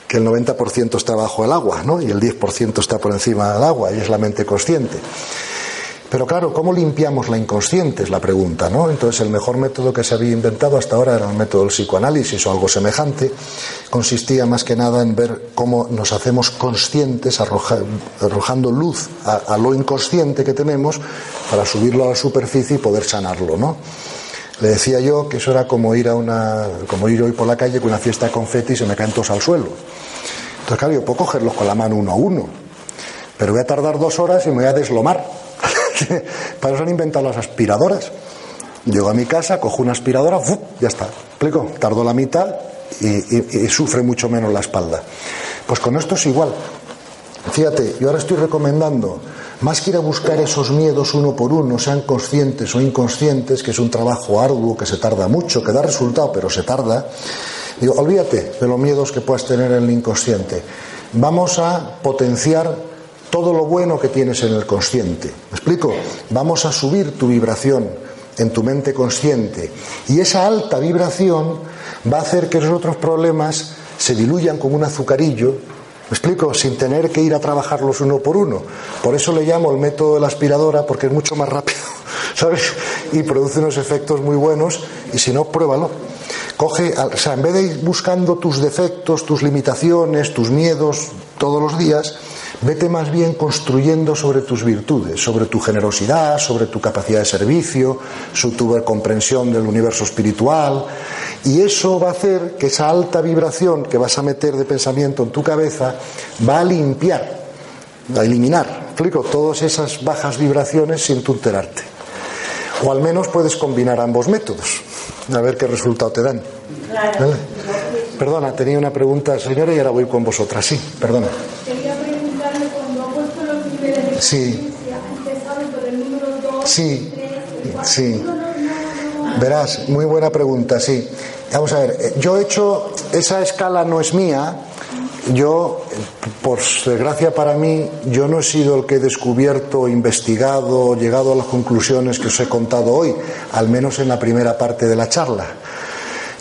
que el 90% está bajo el agua, ¿no? Y el 10% está por encima del agua, y es la mente consciente. Pero claro, ¿cómo limpiamos la inconsciente? Es la pregunta, ¿no? Entonces, el mejor método que se había inventado hasta ahora era el método del psicoanálisis o algo semejante. Consistía más que nada en ver cómo nos hacemos conscientes, arrojando luz a, lo inconsciente que tenemos para subirlo a la superficie y poder sanarlo, ¿no? Le decía yo que eso era como ir a una, como ir hoy por la calle con una fiesta de confeti y se me caen todos al suelo. Entonces, claro, yo puedo cogerlos con la mano uno a uno, pero voy a tardar dos horas y me voy a deslomar Para eso han inventado las aspiradoras. Llego a mi casa, cojo una aspiradora, ya está. ¿Explico? Tardo la mitad y, sufre mucho menos la espalda. Pues con esto es igual. Fíjate, yo ahora estoy recomendando, más que ir a buscar esos miedos uno por uno, sean conscientes o inconscientes, que es un trabajo arduo, que se tarda mucho, que da resultado, pero se tarda. Digo, olvídate de los miedos que puedas tener en el inconsciente. Vamos a potenciar todo lo bueno que tienes en el consciente. ¿Me explico? Vamos a subir tu vibración en tu mente consciente y esa alta vibración va a hacer que los otros problemas se diluyan como un azucarillo. ¿Me explico? Sin tener que ir a trabajarlos uno por uno. Por eso le llamo el método de la aspiradora porque es mucho más rápido, ¿sabes? Y produce unos efectos muy buenos y si no, pruébalo. Coge, o sea, en vez de ir buscando tus defectos, tus limitaciones, tus miedos todos los días, Vete más bien construyendo sobre tus virtudes, sobre tu generosidad, sobre tu capacidad de servicio, sobre tu comprensión del universo espiritual. Y eso va a hacer que esa alta vibración que vas a meter de pensamiento en tu cabeza va a limpiar, a eliminar, explico, todas esas bajas vibraciones sin tú enterarte. O al menos puedes combinar ambos métodos, a ver qué resultado te dan. Perdona, tenía una pregunta, señora, y ahora voy con vosotras. Sí, perdona. Sí. Sí, sí. Verás, muy buena pregunta, sí. Vamos a ver, eh, yo he hecho, esa escala no es mía, yo, por desgracia para mí, yo no he sido el que he descubierto, investigado, llegado a las conclusiones que os he contado hoy, al menos en la primera parte de la charla.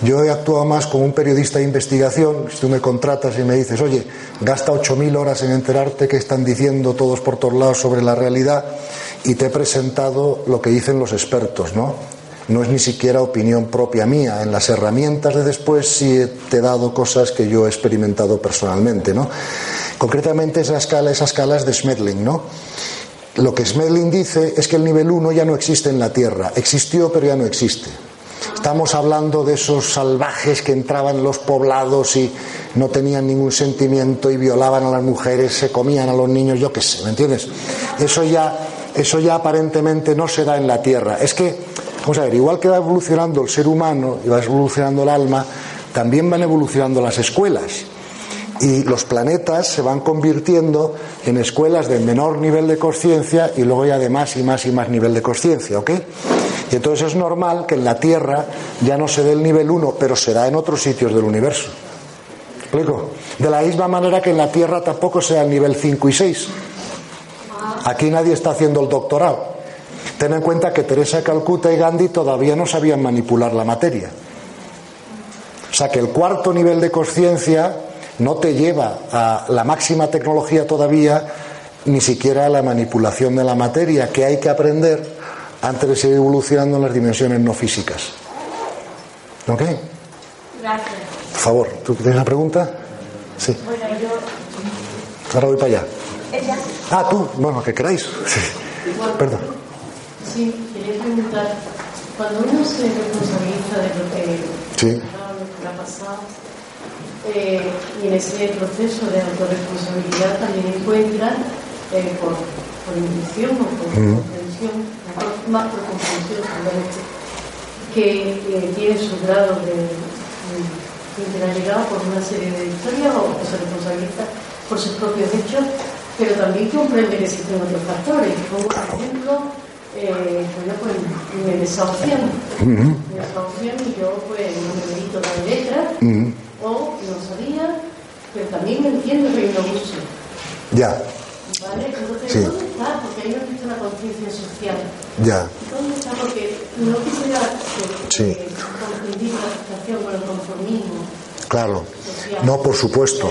Yo he actuado más como un periodista de investigación. Si tú me contratas y me dices, oye, gasta 8.000 horas en enterarte qué están diciendo todos por todos lados sobre la realidad y te he presentado lo que dicen los expertos, ¿no? No es ni siquiera opinión propia mía. En las herramientas de después sí te he dado cosas que yo he experimentado personalmente, ¿no? Concretamente esa escala, esa escala es de Smedling, ¿no? Lo que Smedling dice es que el nivel 1 ya no existe en la Tierra. Existió, pero ya no existe. Estamos hablando de esos salvajes que entraban en los poblados y no tenían ningún sentimiento y violaban a las mujeres, se comían a los niños, yo qué sé, ¿me entiendes? Eso ya, eso ya aparentemente no se da en la tierra. Es que, vamos a ver, igual que va evolucionando el ser humano y va evolucionando el alma, también van evolucionando las escuelas. y los planetas se van convirtiendo en escuelas de menor nivel de conciencia y luego ya de más y más y más nivel de conciencia, ¿ok? Y entonces es normal que en la Tierra ya no se dé el nivel 1, pero se da en otros sitios del universo. ¿Explico? De la misma manera que en la Tierra tampoco sea el nivel 5 y 6. Aquí nadie está haciendo el doctorado. Ten en cuenta que Teresa Calcuta y Gandhi todavía no sabían manipular la materia. O sea que el cuarto nivel de conciencia no te lleva a la máxima tecnología todavía, ni siquiera a la manipulación de la materia, que hay que aprender antes de seguir evolucionando en las dimensiones no físicas. ¿Ok? Gracias. Por favor, ¿tú tienes una pregunta? Sí. Bueno, yo. Ahora voy para allá. Ella. Ah, tú, bueno, que queráis. Sí. Perdón. Sí, quería preguntar, cuando uno se responsabiliza de lo que, sí. ha pasado, eh, y en ese proceso de autorresponsabilidad también encuentra, eh, por, por intuición o por comprensión, comprensión seguramente, que eh, tiene su grado de, de, por una serie de historias o que se responsabiliza por sus propios hechos, pero también comprende que existen otros factores, como por ejemplo, eh, bueno, pues me desahucian, me desahucian y yo pues no me medito la letra, o no sabía, pero también entiendo que hay un abuso. Ya. ¿Vale? Entonces, sí. ¿dónde está? Porque ahí no existe una conciencia social. Ya. ¿Dónde está? Porque no quisiera que, sí. que confundir la situación con el conformismo. Claro. No, por supuesto.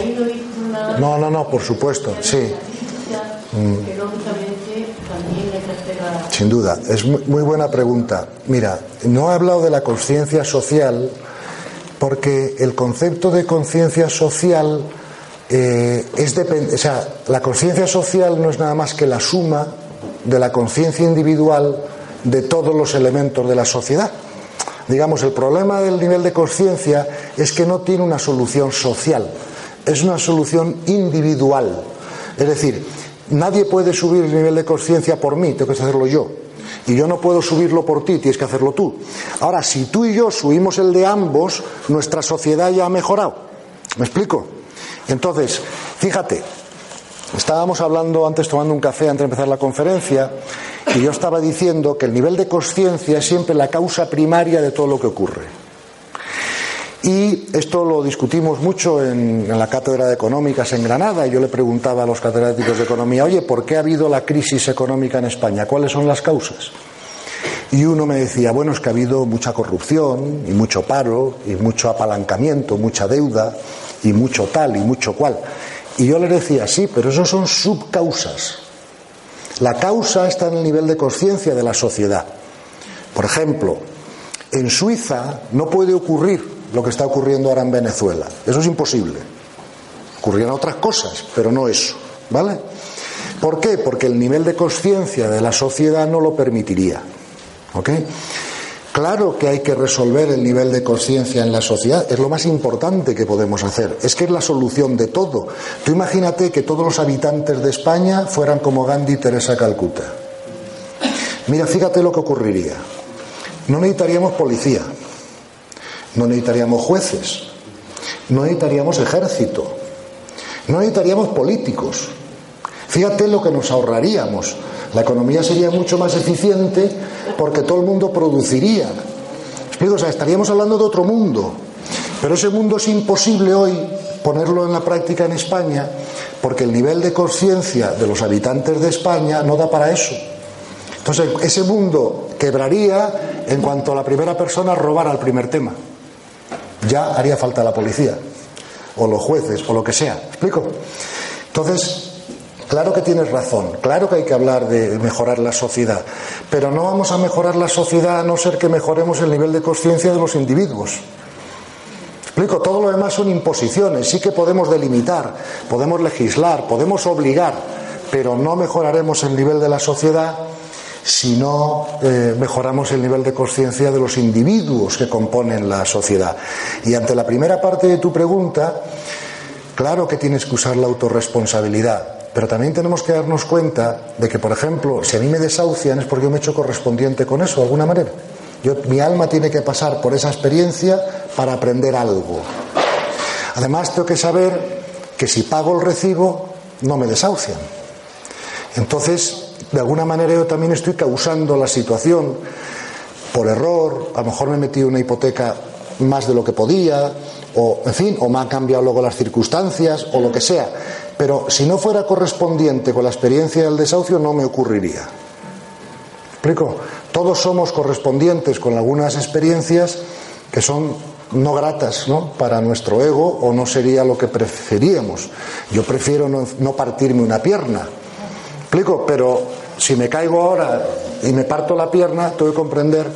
No, no, no, por supuesto, sí. Mm. Que lógicamente también. Sin duda, es muy buena pregunta. Mira, no he hablado de la conciencia social porque el concepto de conciencia social eh, o sea, la conciencia social no es nada más que la suma de la conciencia individual de todos los elementos de la sociedad. Digamos, el problema del nivel de conciencia es que no tiene una solución social, es una solución individual. Es decir, nadie puede subir el nivel de conciencia por mí, tengo que hacerlo yo. Y yo no puedo subirlo por ti, tienes que hacerlo tú. Ahora, si tú y yo subimos el de ambos, nuestra sociedad ya ha mejorado. ¿Me explico? Entonces, fíjate, estábamos hablando antes tomando un café antes de empezar la conferencia y yo estaba diciendo que el nivel de conciencia es siempre la causa primaria de todo lo que ocurre. Y esto lo discutimos mucho en, en, la cátedra de económicas en Granada. Yo le preguntaba a los catedráticos de economía, oye, ¿por qué ha habido la crisis económica en España? ¿Cuáles son las causas? Y uno me decía, bueno, es que ha habido mucha corrupción y mucho paro y mucho apalancamiento, mucha deuda y mucho tal y mucho cual. Y yo le decía, sí, pero eso son subcausas. La causa está en el nivel de conciencia de la sociedad. Por ejemplo, en Suiza no puede ocurrir lo que está ocurriendo ahora en Venezuela. Eso es imposible. Ocurrían otras cosas, pero no eso. ¿Vale? ¿Por qué? Porque el nivel de conciencia de la sociedad no lo permitiría. ¿Ok? Claro que hay que resolver el nivel de conciencia en la sociedad, es lo más importante que podemos hacer, es que es la solución de todo. Tú imagínate que todos los habitantes de España fueran como Gandhi y Teresa Calcuta. Mira, fíjate lo que ocurriría. No necesitaríamos policía, no necesitaríamos jueces, no necesitaríamos ejército, no necesitaríamos políticos. Fíjate lo que nos ahorraríamos. La economía sería mucho más eficiente porque todo el mundo produciría. Explico, o sea, estaríamos hablando de otro mundo. Pero ese mundo es imposible hoy ponerlo en la práctica en España porque el nivel de conciencia de los habitantes de España no da para eso. Entonces, ese mundo quebraría en cuanto la primera persona robara el primer tema. Ya haría falta la policía, o los jueces, o lo que sea. ¿Explico? Entonces, Claro que tienes razón, claro que hay que hablar de mejorar la sociedad, pero no vamos a mejorar la sociedad a no ser que mejoremos el nivel de conciencia de los individuos. Explico, todo lo demás son imposiciones, sí que podemos delimitar, podemos legislar, podemos obligar, pero no mejoraremos el nivel de la sociedad si no eh, mejoramos el nivel de conciencia de los individuos que componen la sociedad. Y ante la primera parte de tu pregunta, claro que tienes que usar la autorresponsabilidad. Pero también tenemos que darnos cuenta de que, por ejemplo, si a mí me desahucian es porque yo me he hecho correspondiente con eso, de alguna manera. Yo, mi alma tiene que pasar por esa experiencia para aprender algo. Además, tengo que saber que si pago el recibo no me desahucian. Entonces, de alguna manera yo también estoy causando la situación por error, a lo mejor me he metido una hipoteca más de lo que podía, o en fin, o me han cambiado luego las circunstancias, o lo que sea. Pero si no fuera correspondiente con la experiencia del desahucio, no me ocurriría. ¿Explico? Todos somos correspondientes con algunas experiencias que son no gratas ¿no? para nuestro ego o no sería lo que preferíamos. Yo prefiero no, partirme una pierna. ¿Explico? Pero si me caigo ahora y me parto la pierna, tengo que comprender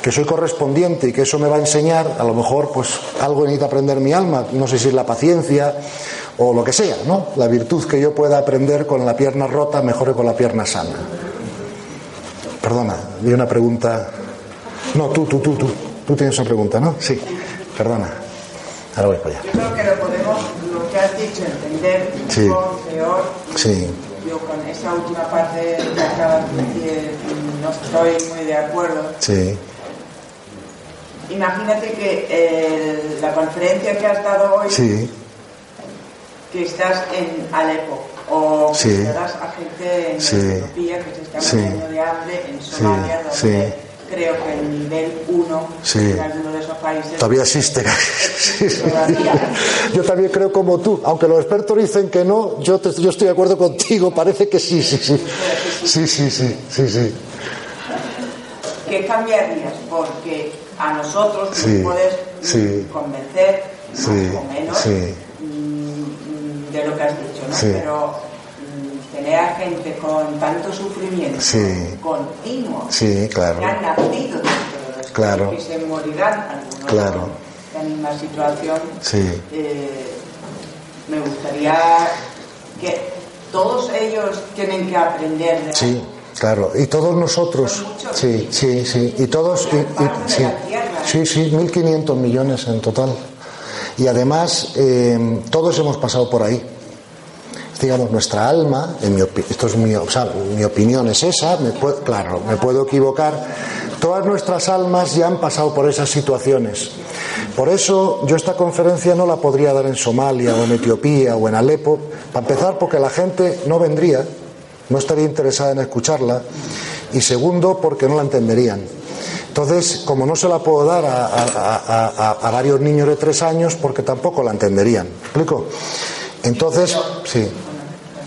que soy correspondiente y que eso me va a enseñar, a lo mejor, pues algo necesita aprender mi alma, no sé si es la paciencia o lo que sea, ¿no? La virtud que yo pueda aprender con la pierna rota mejor que con la pierna sana. Perdona, vi una pregunta. No, tú, tú, tú, tú. Tú tienes una pregunta, ¿no? Sí, perdona. Ahora voy para allá. Yo creo que lo podemos, lo que has dicho, entender mejor, peor. Sí. Yo con esa última parte que acabas de decir no estoy muy de acuerdo. Sí. Imagínate que la conferencia que has dado hoy, sí. Que estás en Alepo, o sí. que das a gente en sí. Etiopía que se está muriendo de hambre, en Somalia, donde creo que el nivel 1 en alguno de esos países todavía existe. yo también creo como tú, aunque los expertos dicen que no, yo, yo estoy de acuerdo contigo, parece que sí, sí, sí. Sí, sí, sí, sí, sí. ¿Qué cambiarías? Porque a nosotros nos puedes convencer más o menos de lo que has dicho, ¿no? Pero tener a gente con tanto sufrimiento sí. continuo sí, claro. que han nacido dentro de claro. que se morirán algunos claro. en la misma situación sí. eh, me gustaría que todos ellos tienen que aprender de sí claro y todos nosotros sí sí sí y todos y, y, sí sí sí 1.500 millones en total y además eh, todos hemos pasado por ahí digamos, nuestra alma, en mi esto es mi, opinión es esa, me claro, me puedo equivocar, todas nuestras almas ya han pasado por esas situaciones. Por eso yo esta conferencia no la podría dar en Somalia o en Etiopía o en Alepo, para empezar porque la gente no vendría, no estaría interesada en escucharla, y segundo porque no la entenderían. Entonces, como no se la puedo dar a, varios niños de tres años, porque tampoco la entenderían. ¿Explico? Entonces, sí.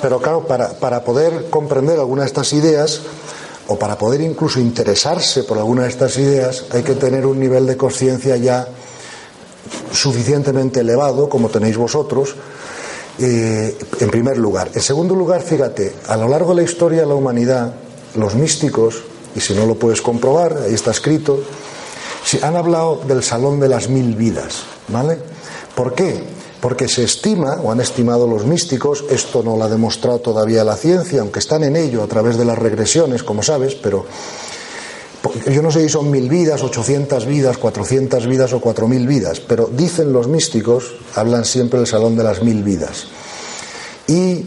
Pero claro, para, para poder comprender alguna de estas ideas, o para poder incluso interesarse por alguna de estas ideas, hay que tener un nivel de conciencia ya suficientemente elevado, como tenéis vosotros, eh, en primer lugar. En segundo lugar, fíjate, a lo largo de la historia de la humanidad, los místicos, y si no lo puedes comprobar, ahí está escrito, han hablado del salón de las mil vidas, ¿vale? ¿Por qué? porque se estima, o han estimado los místicos, esto no lo ha demostrado todavía la ciencia, aunque están en ello a través de las regresiones, como sabes, pero yo no sé si son mil vidas, ochocientas vidas, cuatrocientas vidas o cuatro mil vidas, pero dicen los místicos, hablan siempre del salón de las mil vidas. Y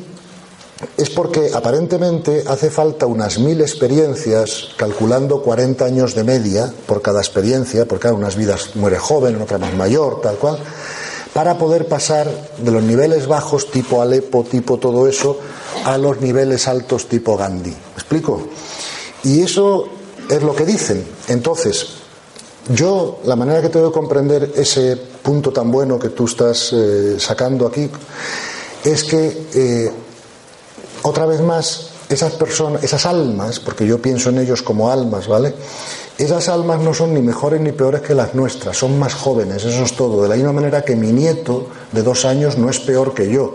es porque aparentemente hace falta unas mil experiencias, calculando 40 años de media por cada experiencia, porque cada unas vidas muere joven, en otra más mayor, tal cual para poder pasar de los niveles bajos tipo Alepo, tipo todo eso, a los niveles altos tipo Gandhi. ¿Me explico? Y eso es lo que dicen. Entonces, yo, la manera que tengo de comprender ese punto tan bueno que tú estás eh, sacando aquí, es que, eh, otra vez más, esas personas, esas almas, porque yo pienso en ellos como almas, ¿vale? Esas almas no son ni mejores ni peores que las nuestras, son más jóvenes, eso es todo. De la misma manera que mi nieto de dos años no es peor que yo.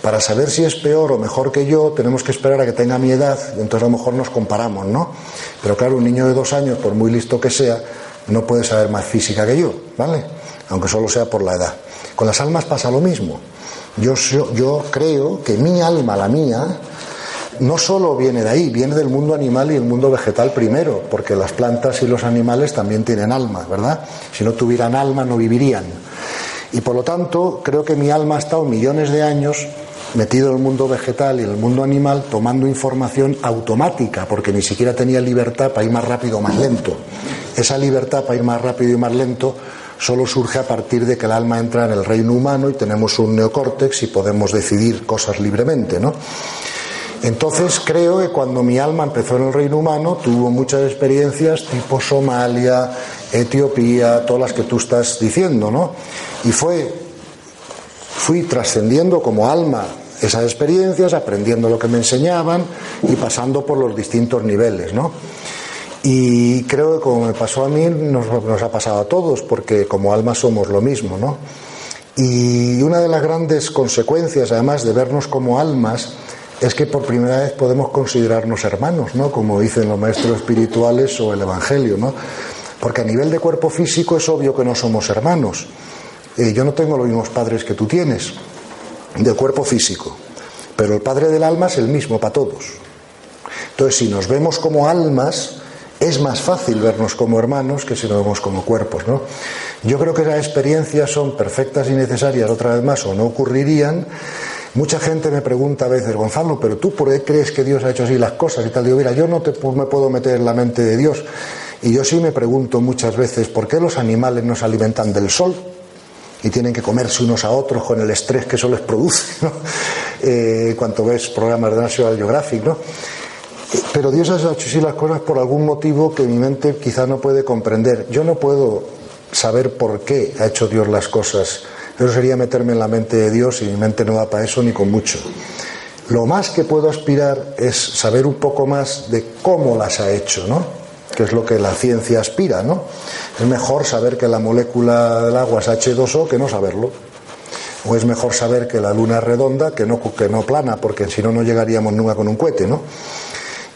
Para saber si es peor o mejor que yo, tenemos que esperar a que tenga mi edad, y entonces a lo mejor nos comparamos, ¿no? Pero claro, un niño de dos años, por muy listo que sea, no puede saber más física que yo, ¿vale? Aunque solo sea por la edad. Con las almas pasa lo mismo. Yo, yo, creo que mi alma, la mía, no solo viene de ahí, viene del mundo animal y el mundo vegetal primero, porque las plantas y los animales también tienen alma, ¿verdad? Si no tuvieran alma no vivirían. Y por lo tanto, creo que mi alma ha estado millones de años metido en el mundo vegetal y en el mundo animal tomando información automática, porque ni siquiera tenía libertad para ir más rápido o más lento. Esa libertad para ir más rápido y más lento solo surge a partir de que el alma entra en el reino humano y tenemos un neocórtex y podemos decidir cosas libremente, ¿no? Entonces creo que cuando mi alma empezó en el reino humano tuvo muchas experiencias tipo Somalia, Etiopía, todas las que tú estás diciendo, ¿no? Y fue, fui trascendiendo como alma esas experiencias, aprendiendo lo que me enseñaban y pasando por los distintos niveles, ¿no? Y creo que como me pasó a mí, nos, ha pasado a todos, porque como alma somos lo mismo, ¿no? Y una de las grandes consecuencias, además de vernos como almas, es que por primera vez podemos considerarnos hermanos, ¿no? Como dicen los maestros espirituales o el Evangelio, ¿no? Porque a nivel de cuerpo físico es obvio que no somos hermanos. Eh, yo no tengo los mismos padres que tú tienes, de cuerpo físico, pero el Padre del alma es el mismo para todos. Entonces, si nos vemos como almas, es más fácil vernos como hermanos que si nos vemos como cuerpos, ¿no? Yo creo que esas experiencias son perfectas y necesarias otra vez más o no ocurrirían Mucha gente me pregunta a veces, Gonzalo, pero tú por qué crees que Dios ha hecho así las cosas y tal. Digo, mira, yo no me puedo meter en la mente de Dios. Y yo sí me pregunto muchas veces, ¿por qué los animales no se alimentan del sol? Y tienen que comerse unos a otros con el estrés que eso les produce, ¿no? Eh, cuanto ves programas de National Geographic, ¿no? Pero Dios ha hecho así las cosas por algún motivo que mi mente quizá no puede comprender. Yo no puedo saber por qué ha hecho Dios las cosas eso sería meterme en la mente de Dios y mi mente no va para eso ni con mucho. Lo más que puedo aspirar es saber un poco más de cómo las ha hecho, ¿no? Que es lo que la ciencia aspira, ¿no? Es mejor saber que la molécula del agua es H2O que no saberlo. O es mejor saber que la luna es redonda que no, que no plana, porque si no, no llegaríamos nunca con un cohete, ¿no?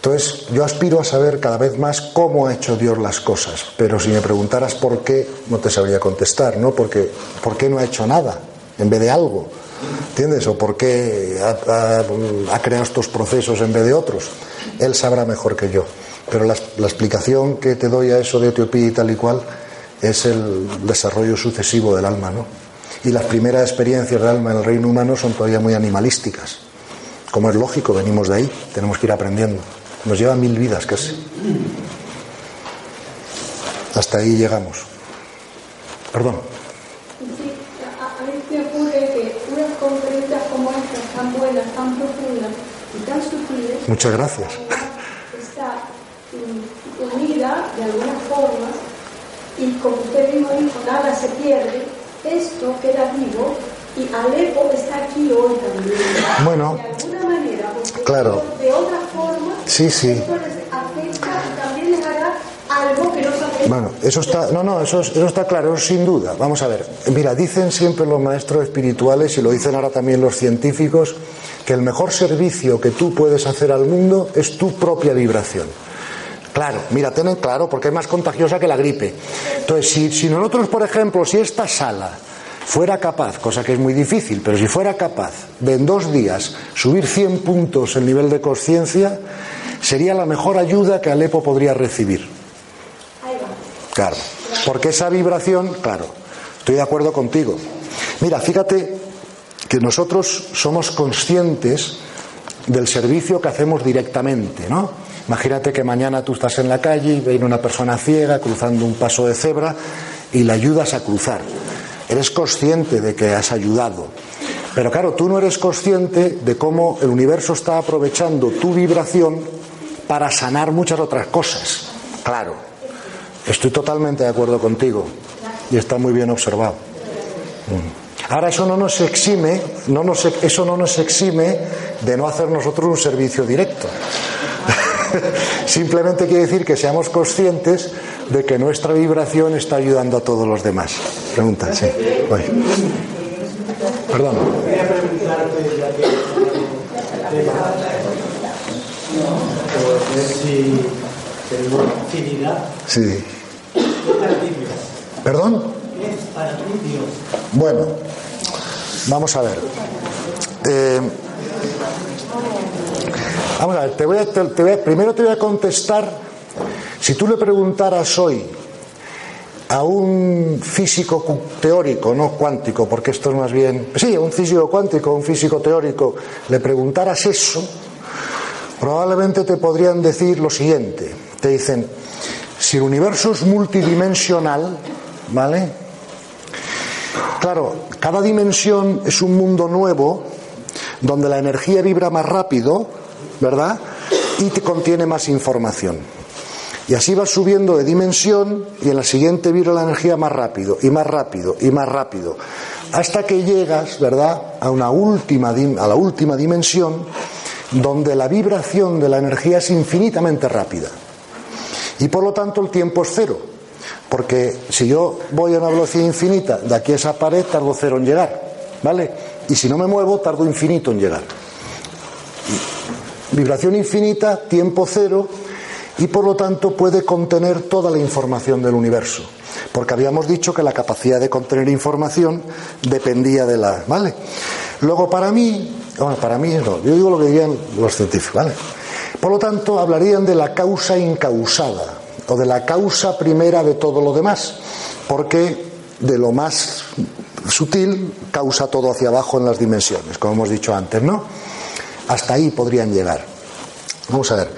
Entonces, yo aspiro a saber cada vez más cómo ha hecho Dios las cosas, pero si me preguntaras por qué, no te sabría contestar, ¿no? Porque, ¿por qué no ha hecho nada en vez de algo? ¿Entiendes? ¿O por qué ha, creado estos procesos en vez de otros? Él sabrá mejor que yo. Pero la, explicación que te doy a eso de Etiopía y tal y cual es el desarrollo sucesivo del alma, ¿no? Y las primeras experiencias del alma en el reino humano son todavía muy animalísticas. Como es lógico, venimos de ahí, tenemos que ir aprendiendo. Nos lleva mil vidas casi. Hasta ahí llegamos. Perdón. Sí, a, mí me ocurre que unas conferencias como estas, tan buenas, tan profundas y tan sutiles. Muchas gracias. Está unida de alguna forma y como usted mismo dijo, nada se pierde. Esto queda vivo y Alepo está aquí hoy también. Bueno, de alguna manera, porque claro. Sí, sí. Bueno, eso está, no, no, eso, eso está claro, sin duda. Vamos a ver, mira, dicen siempre los maestros espirituales y lo dicen ahora también los científicos que el mejor servicio que tú puedes hacer al mundo es tu propia vibración. Claro, mira, ten claro, porque es más contagiosa que la gripe. Entonces, si, si nosotros, por ejemplo, si esta sala fuera capaz, cosa que es muy difícil, pero si fuera capaz de en dos días subir 100 puntos el nivel de conciencia, sería la mejor ayuda que Alepo podría recibir. Claro, porque esa vibración, claro, estoy de acuerdo contigo. Mira, fíjate que nosotros somos conscientes del servicio que hacemos directamente, ¿no? Imagínate que mañana tú estás en la calle y viene una persona ciega cruzando un paso de cebra y la ayudas a cruzar eres consciente de que has ayudado. Pero claro, tú no eres consciente de cómo el universo está aprovechando tu vibración para sanar muchas otras cosas. Claro, estoy totalmente de acuerdo contigo y está muy bien observado. Mm. Ahora eso no nos exime, no nos, eso no nos exime de no hacer nosotros un servicio directo. Simplemente quiere decir que seamos conscientes de que nuestra vibración está ayudando a todos los demás. Pregunta, sí. Perdón. Que si afinidad. Sí. ¿Perdón? ¿Qué es para ti Dios? Bueno, vamos a ver. Eh, vamos a ver, te voy a, te, te voy a, primero te voy a contestar si tú le preguntaras hoy a un físico teórico, no cuántico, porque esto es más bien, sí, a un físico cuántico, un físico teórico, le preguntaras eso, probablemente te podrían decir lo siguiente. Te dicen, si el universo es multidimensional, ¿vale? Claro, cada dimensión es un mundo nuevo donde la energía vibra más rápido, ¿verdad? Y te contiene más información. Y así vas subiendo de dimensión y en la siguiente vibra la energía más rápido y más rápido y más rápido. Hasta que llegas, ¿verdad?, a, una última, a la última dimensión donde la vibración de la energía es infinitamente rápida. Y por lo tanto el tiempo es cero. Porque si yo voy a una velocidad infinita, de aquí a esa pared tardo cero en llegar. ¿Vale? Y si no me muevo, tardo infinito en llegar. Vibración infinita, tiempo cero, y por lo tanto puede contener toda la información del universo. Porque habíamos dicho que la capacidad de contener información dependía de la. ¿Vale? Luego, para mí, bueno, para mí no, yo digo lo que dirían los científicos, ¿vale? Por lo tanto, hablarían de la causa incausada, o de la causa primera de todo lo demás, porque de lo más sutil causa todo hacia abajo en las dimensiones, como hemos dicho antes, ¿no? Hasta ahí podrían llegar. Vamos a ver.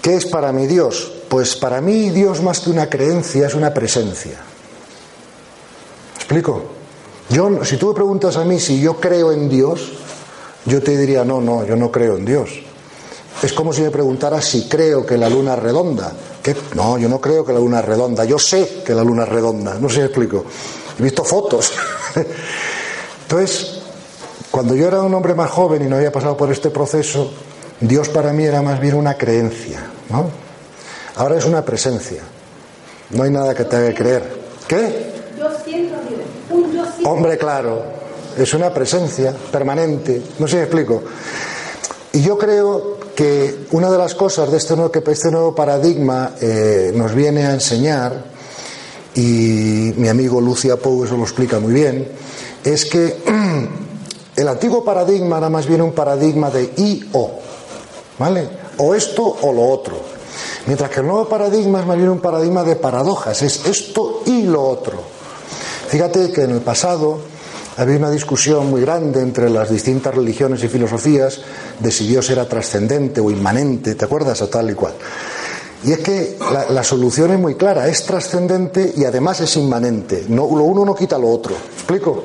¿Qué es para mí Dios? Pues para mí Dios más que una creencia es una presencia. ¿Me explico? Yo, si tú me preguntas a mí si yo creo en Dios, yo te diría, no, no, yo no creo en Dios. Es como si me preguntaras si creo que la luna es redonda. ¿Qué? No, yo no creo que la luna es redonda. Yo sé que la luna es redonda. No sé si explico. He visto fotos. Entonces, cuando yo era un hombre más joven y no había pasado por este proceso, Dios para mí era más bien una creencia. ¿no? Ahora es una presencia. No hay nada que te haga creer. ¿Qué? Yo siento, un yo siento. Hombre, claro. Es una presencia permanente. No sé si me explico. Y yo creo que una de las cosas de este nuevo, que este nuevo paradigma eh, nos viene a enseñar, y mi amigo Lucia Pou eso lo explica muy bien, es que el antiguo paradigma era más bien un paradigma de I o, ¿vale? O esto o lo otro. Mientras que el nuevo paradigma es más bien un paradigma de paradojas, es esto y lo otro. Fíjate que en el pasado había una discusión muy grande entre las distintas religiones y filosofías de si Dios era trascendente o inmanente, ¿te acuerdas? O tal y cual. Y es que la, solución es muy clara, es trascendente y además es inmanente. No, lo uno no quita lo otro. ¿Explico?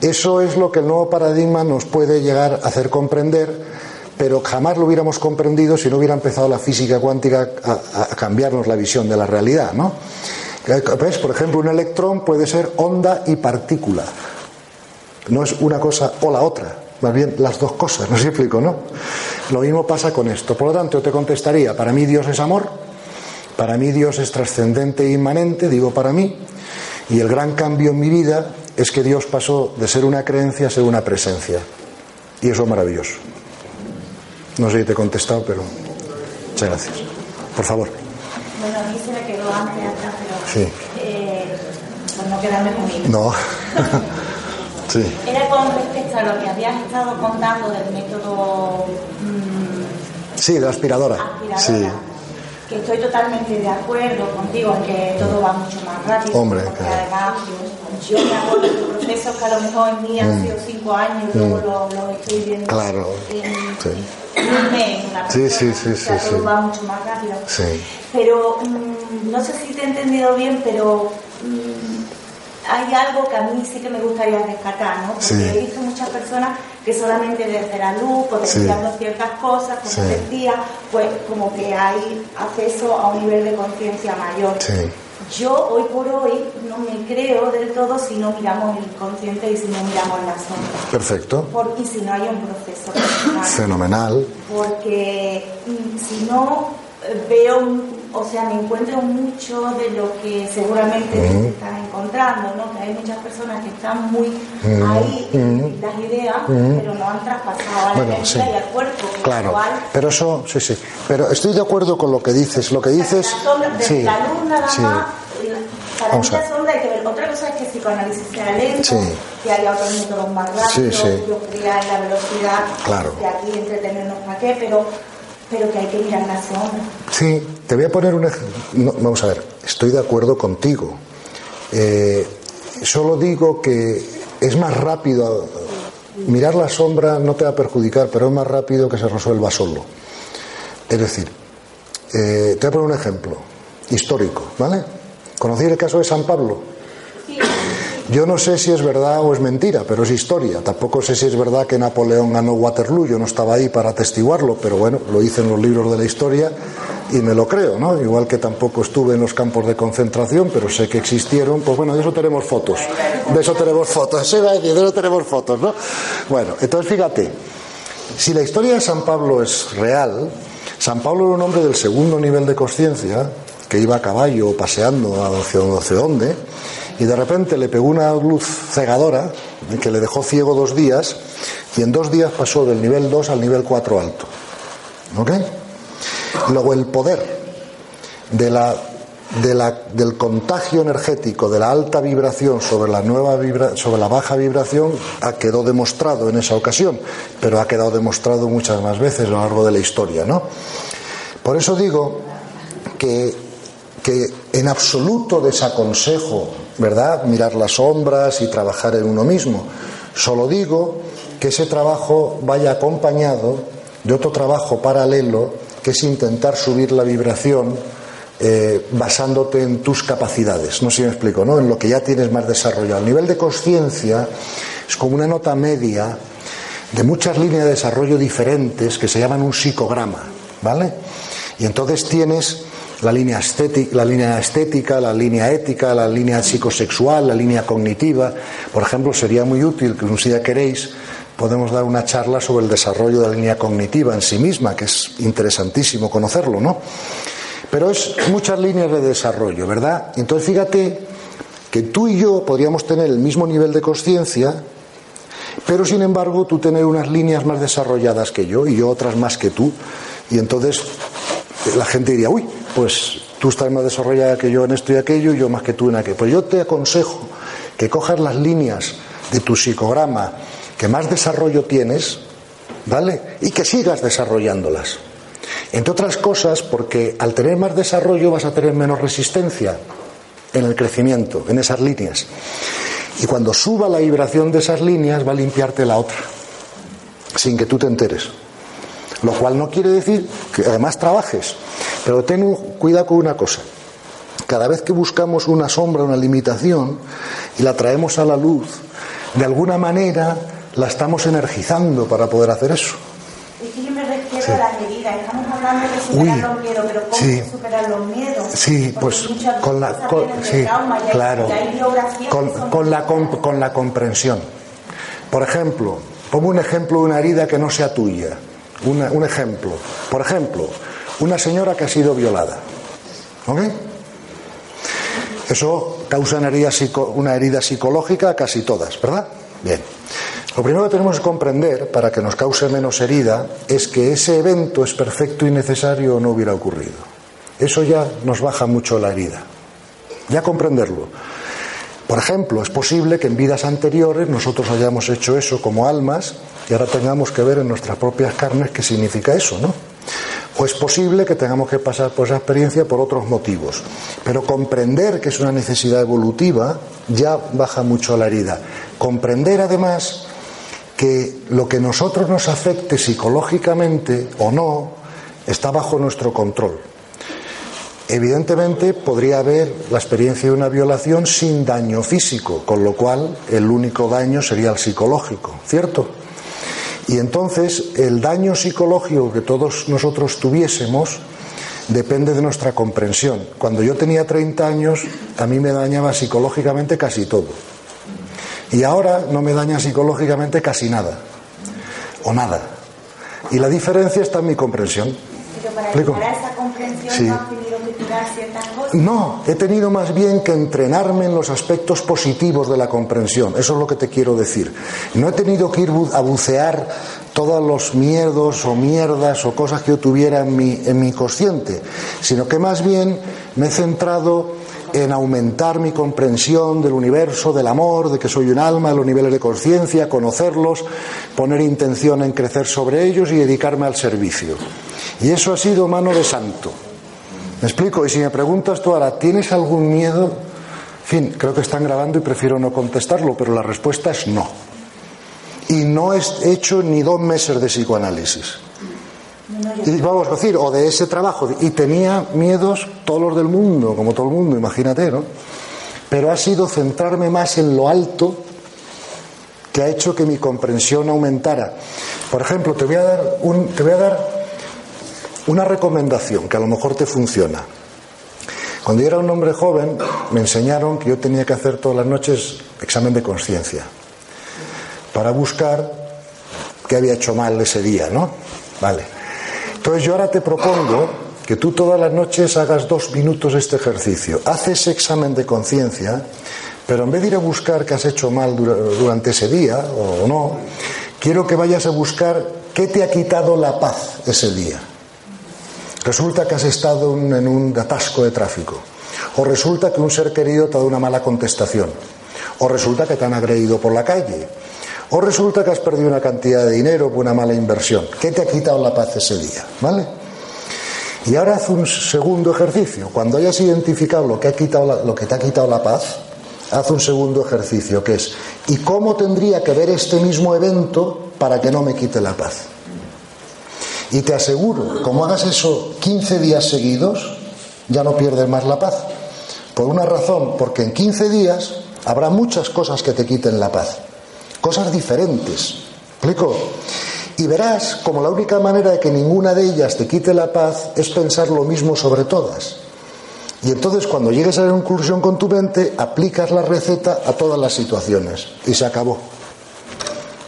Eso es lo que el nuevo paradigma nos puede llegar a hacer comprender, pero jamás lo hubiéramos comprendido si no hubiera empezado la física cuántica a, cambiarnos la visión de la realidad, ¿no? ¿Ves? Por ejemplo, un electrón puede ser onda y partícula. No es una cosa o la otra, más bien las dos cosas, no sé si explico, ¿no? Lo mismo pasa con esto. Por lo tanto, te contestaría, para mí Dios es amor, para mí Dios es trascendente e inmanente, digo para mí, y el gran cambio en mi vida es que Dios pasó de ser una creencia a ser una presencia. Y eso es maravilloso. No sé si te he contestado, pero muchas gracias. Por favor. Bueno, a mí se me quedó antes pero sí. eh, por no quedarme conmigo. No. Sí. Era con respecto a lo que habías estado contando del método. Mmm, sí, de la aspiradora. aspiradora. Sí. Que estoy totalmente de acuerdo contigo en que todo va mucho más rápido. Hombre, porque claro. además yo me acuerdo de procesos que a lo mejor en mí han Mm. sido cinco años y luego lo, lo estoy viendo Claro. en, Sí. en un mes, una Sí, sí, sí, sí, todo sí. va mucho más rápido. Sí. Pero mm, no sé si te he entendido bien, pero mm, hay algo que a mí sí que me gustaría rescatar, ¿no? Porque Sí. he visto muchas personas que solamente desde la luz, potenciando ciertas cosas, como Sí. decía, pues como que hay acceso a un nivel de conciencia mayor. Sí. Yo hoy por hoy no me creo del todo si no miramos el inconsciente y si no miramos la sombra. Perfecto. Por- y si no hay un proceso personal Fenomenal. porque mm, si no eh, veo, un- o sea, me encuentro mucho de lo que seguramente Mm. te estás encontrando, ¿no? Que hay muchas personas que están muy Mm, ahí en mm, las ideas, mm. pero no han traspasado a la Bueno, mente sí. y al cuerpo. Claro. cual, Pero eso, sí, sí. Pero estoy de acuerdo con lo que dices. Lo que dices. la sombra, Sí. la luz nada Sí. más, la- para Vamos mí a la sombra hay que ver. Otra cosa es que el psicoanálisis sea lento, Sí. que haya otros métodos más rápidos, Sí, sí. yo creía en la velocidad, Claro. de aquí entretenernos para qué, pero, pero que hay que mirar la sombra. Sí, te voy a poner un ejemplo. vamos a ver, estoy de acuerdo contigo. Eh, solo digo que es más rápido. Mirar la sombra no te va a perjudicar, pero es más rápido que se resuelva solo. Es decir, eh, te voy a poner un ejemplo histórico, ¿vale? ¿Conocéis el caso de San Pablo? Yo no sé si es verdad o es mentira, pero es historia. Tampoco sé si es verdad que Napoleón ganó Waterloo. Yo no estaba ahí para atestiguarlo, pero bueno, lo hice en los libros de la historia y me lo creo, ¿no? Igual que tampoco estuve en los campos de concentración, pero sé que existieron. Pues bueno, de eso tenemos fotos. De eso tenemos fotos. Se de eso tenemos fotos, ¿no? Bueno, entonces fíjate, si la historia de San Pablo es real, San Pablo era un hombre del segundo nivel de conciencia, que iba a caballo paseando a no sé dónde y de repente le pegó una luz cegadora que le dejó ciego dos días y en dos días pasó del nivel 2 al nivel 4 alto. ¿Ok? Luego el poder de la, de la, del contagio energético de la alta vibración sobre la, nueva vibra, sobre la baja vibración ha quedado demostrado en esa ocasión, pero ha quedado demostrado muchas más veces a lo largo de la historia. ¿no? Por eso digo que, que en absoluto desaconsejo ¿verdad? Mirar las sombras y trabajar en uno mismo. Solo digo que ese trabajo vaya acompañado de otro trabajo paralelo, que es intentar subir la vibración eh, basándote en tus capacidades. No sé si me explico, ¿no? En lo que ya tienes más desarrollado. El nivel de conciencia es como una nota media de muchas líneas de desarrollo diferentes que se llaman un psicograma, ¿vale? Y entonces tienes la línea, estética, la línea estética, la línea ética, la línea psicosexual, la línea cognitiva. Por ejemplo, sería muy útil que un día queréis podemos dar una charla sobre el desarrollo de la línea cognitiva en sí misma, que es interesantísimo conocerlo, ¿no? Pero es muchas líneas de desarrollo, ¿verdad? Entonces fíjate que tú y yo podríamos tener el mismo nivel de conciencia, pero sin embargo tú tener unas líneas más desarrolladas que yo y yo otras más que tú, y entonces la gente diría, uy, pues tú estás más desarrollada que yo en esto y aquello y yo más que tú en aquello. Pues yo te aconsejo que cojas las líneas de tu psicograma que más desarrollo tienes, ¿vale? Y que sigas desarrollándolas. Entre otras cosas, porque al tener más desarrollo vas a tener menos resistencia en el crecimiento, en esas líneas. Y cuando suba la vibración de esas líneas va a limpiarte la otra, sin que tú te enteres. Lo cual no quiere decir que además trabajes, pero ten cuidado con una cosa. Cada vez que buscamos una sombra, una limitación, y la traemos a la luz, de alguna manera la estamos energizando para poder hacer eso. Es que yo me refiero a. Estamos hablando de superar los miedos, pero ¿cómo sí. superar los miedos? Sí, pues con la, sí, claro, con, con, la, con la comprensión. Por ejemplo, pongo un ejemplo de una herida que no sea tuya un ejemplo. Por ejemplo, una señora que ha sido violada. ¿Ok? Eso causa una herida, una herida psicológica a casi todas, ¿verdad? Bien. Lo primero que tenemos que comprender para que nos cause menos herida es que ese evento es perfecto y necesario o no hubiera ocurrido. Eso ya nos baja mucho la herida. Ya comprenderlo. Por ejemplo, es posible que en vidas anteriores nosotros hayamos hecho eso como almas y ahora tengamos que ver en nuestras propias carnes qué significa eso, ¿no? O es posible que tengamos que pasar por esa experiencia por otros motivos. Pero comprender que es una necesidad evolutiva ya baja mucho la herida. Comprender además que lo que nosotros nos afecte psicológicamente o no está bajo nuestro control. Evidentemente podría haber la experiencia de una violación sin daño físico, con lo cual el único daño sería el psicológico, ¿cierto? Y entonces el daño psicológico que todos nosotros tuviésemos depende de nuestra comprensión. Cuando yo tenía 30 años, a mí me dañaba psicológicamente casi todo. Y ahora no me daña psicológicamente casi nada. O nada. Y la diferencia está en mi comprensión. Pero para esa comprensión no No, he tenido más bien que entrenarme en los aspectos positivos de la comprensión. Eso es lo que te quiero decir. No he tenido que ir a bucear todos los miedos o mierdas o cosas que yo tuviera en mi, en mi consciente, sino que más bien me he centrado en aumentar mi comprensión del universo, del amor, de que soy un alma, de los niveles de conciencia, conocerlos, poner intención en crecer sobre ellos y dedicarme al servicio. Y eso ha sido mano de santo. ¿Me explico? Y si me preguntas tú ahora, ¿tienes algún miedo? En fin, creo que están grabando y prefiero no contestarlo, pero la respuesta es no. Y no he hecho ni dos meses de psicoanálisis. Y vamos a decir, o de ese trabajo. Y tenía miedos todos los del mundo, como todo el mundo, imagínate, ¿no? pero ha sido centrarme más en lo alto que ha hecho que mi comprensión aumentara. Por ejemplo, te voy a dar, un, te voy a dar una recomendación que a lo mejor te funciona. Cuando yo era un hombre joven, me enseñaron que yo tenía que hacer todas las noches examen de conciencia para buscar qué había hecho mal ese día, ¿no? Vale. Entonces yo ahora te propongo que tú todas las noches hagas dos minutos este ejercicio. Haces ese examen de conciencia, pero en vez de ir a buscar qué has hecho mal durante ese día o no, quiero que vayas a buscar qué te ha quitado la paz ese día. Resulta que has estado en un atasco de tráfico. O resulta que un ser querido te ha dado una mala contestación. O resulta que te han agredido por la calle. O resulta que has perdido una cantidad de dinero por una mala inversión. ¿Qué te ha quitado la paz ese día? ¿Vale? Y ahora haz un segundo ejercicio. Cuando hayas identificado lo que, lo que te ha quitado la paz, haz un segundo ejercicio que es ¿y cómo tendría que ver este mismo evento para que no me quite la paz? Y te aseguro, como hagas eso 15 días seguidos, ya no pierdes más la paz. Por una razón, porque en 15 días habrá muchas cosas que te quiten la paz. Cosas diferentes. ¿Explico? Y verás como la única manera de que ninguna de ellas te quite la paz es pensar lo mismo sobre todas. Y entonces cuando llegues a la conclusión con tu mente, aplicas la receta a todas las situaciones. Y se acabó.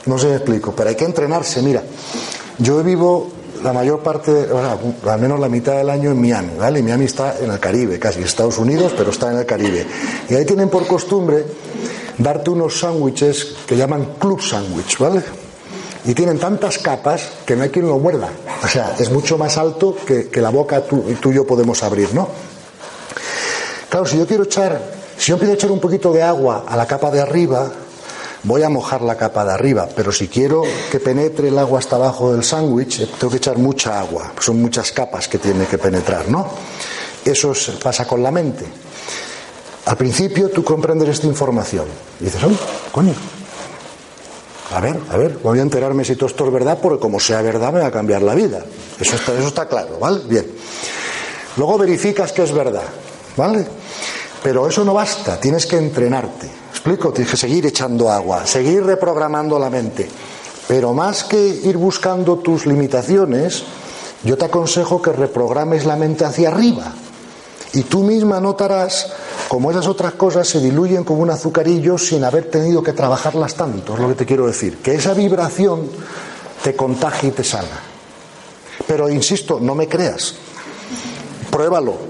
No sé si explico, pero hay que entrenarse. Mira, yo vivo la mayor parte, al menos la mitad del año en Miami, ¿vale? Y Miami está en el Caribe, casi Estados Unidos, pero está en el Caribe. Y ahí tienen por costumbre darte unos sándwiches que llaman club sándwich, ¿vale? Y tienen tantas capas que no hay quien lo muerda. O sea, es mucho más alto que, la boca tú, tú y yo podemos abrir, ¿no? Claro, si yo quiero echar, si yo empiezo a echar un poquito de agua a la capa de arriba, voy a mojar la capa de arriba, pero si quiero que penetre el agua hasta abajo del sándwich, eh, tengo que echar mucha agua. Son muchas capas que tiene que penetrar, ¿no? Eso pasa con la mente. Al principio tú comprendes esta información y dices, ¡oh, coño! A ver, a ver, voy a enterarme si todo esto es verdad, porque como sea verdad me va a cambiar la vida. Eso está, eso está claro, ¿vale? Bien. Luego verificas que es verdad, ¿vale? Pero eso no basta, tienes que entrenarte explico? Tienes que seguir echando agua, seguir reprogramando la mente. Pero más que ir buscando tus limitaciones, yo te aconsejo que reprogrames la mente hacia arriba. Y tú misma notarás cómo esas otras cosas se diluyen como un azucarillo sin haber tenido que trabajarlas tanto, es lo que te quiero decir. Que esa vibración te contagie y te sana. Pero insisto, no me creas. Pruébalo.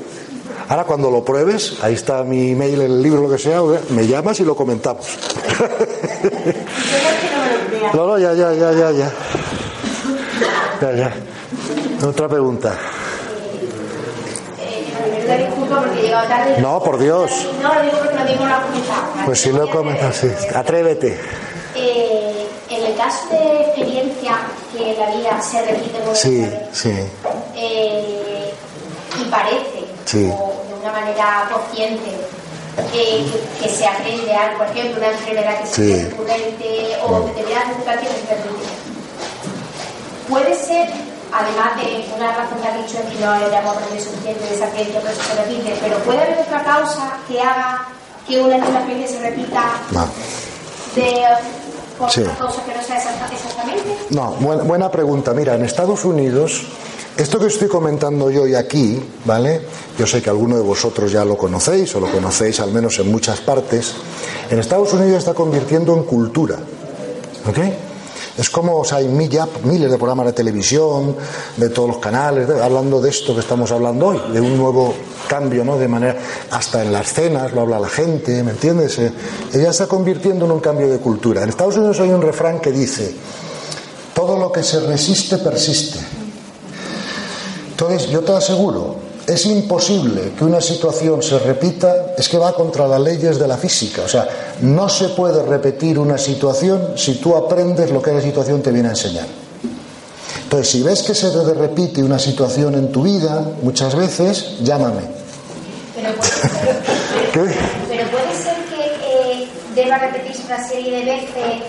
Ahora cuando lo pruebes, ahí está mi email, el libro, lo que sea, me llamas y lo comentamos. no, no, ya, ya, ya, ya, ya. Ya, ya. Otra pregunta. No, por Dios. No, lo digo porque has comentado. Pues si lo he comentado, sí. Atrévete. Eh, en el caso de experiencia que la vida se repite por Sí, sí. Eh, y parece, sí una manera consciente que, que, se aprende algo, por ejemplo, una enfermedad que sí. es recurrente o determinadas situaciones que Puede ser, además de una razón que ha dicho que no hayamos aprendido suficiente de esa creencia, pero se repite, pero puede haber otra causa que haga que una misma experiencia se repita no. de por sí. causa que no sea exactamente? No, buena, buena pregunta. Mira, en Estados Unidos esto que estoy comentando yo hoy aquí, ¿vale? Yo sé que alguno de vosotros ya lo conocéis o lo conocéis al menos en muchas partes. En Estados Unidos está convirtiendo en cultura. ¿Ok? Es como, o hay miles de programas de televisión, de todos los canales, hablando de esto que estamos hablando hoy, de un nuevo cambio, ¿no? De manera, hasta en las cenas lo habla la gente, ¿me entiendes? Eh, ella está convirtiendo en un cambio de cultura. En Estados Unidos hay un refrán que dice, todo lo que se resiste persiste. Entonces, yo te aseguro, es imposible que una situación se repita, es que va contra las leyes de la física. O sea, no se puede repetir una situación si tú aprendes lo que la situación te viene a enseñar. Entonces, si ves que se te repite una situación en tu vida, muchas veces, llámame. Pero puede, Pero puede ser que eh, deba repetirse una serie de veces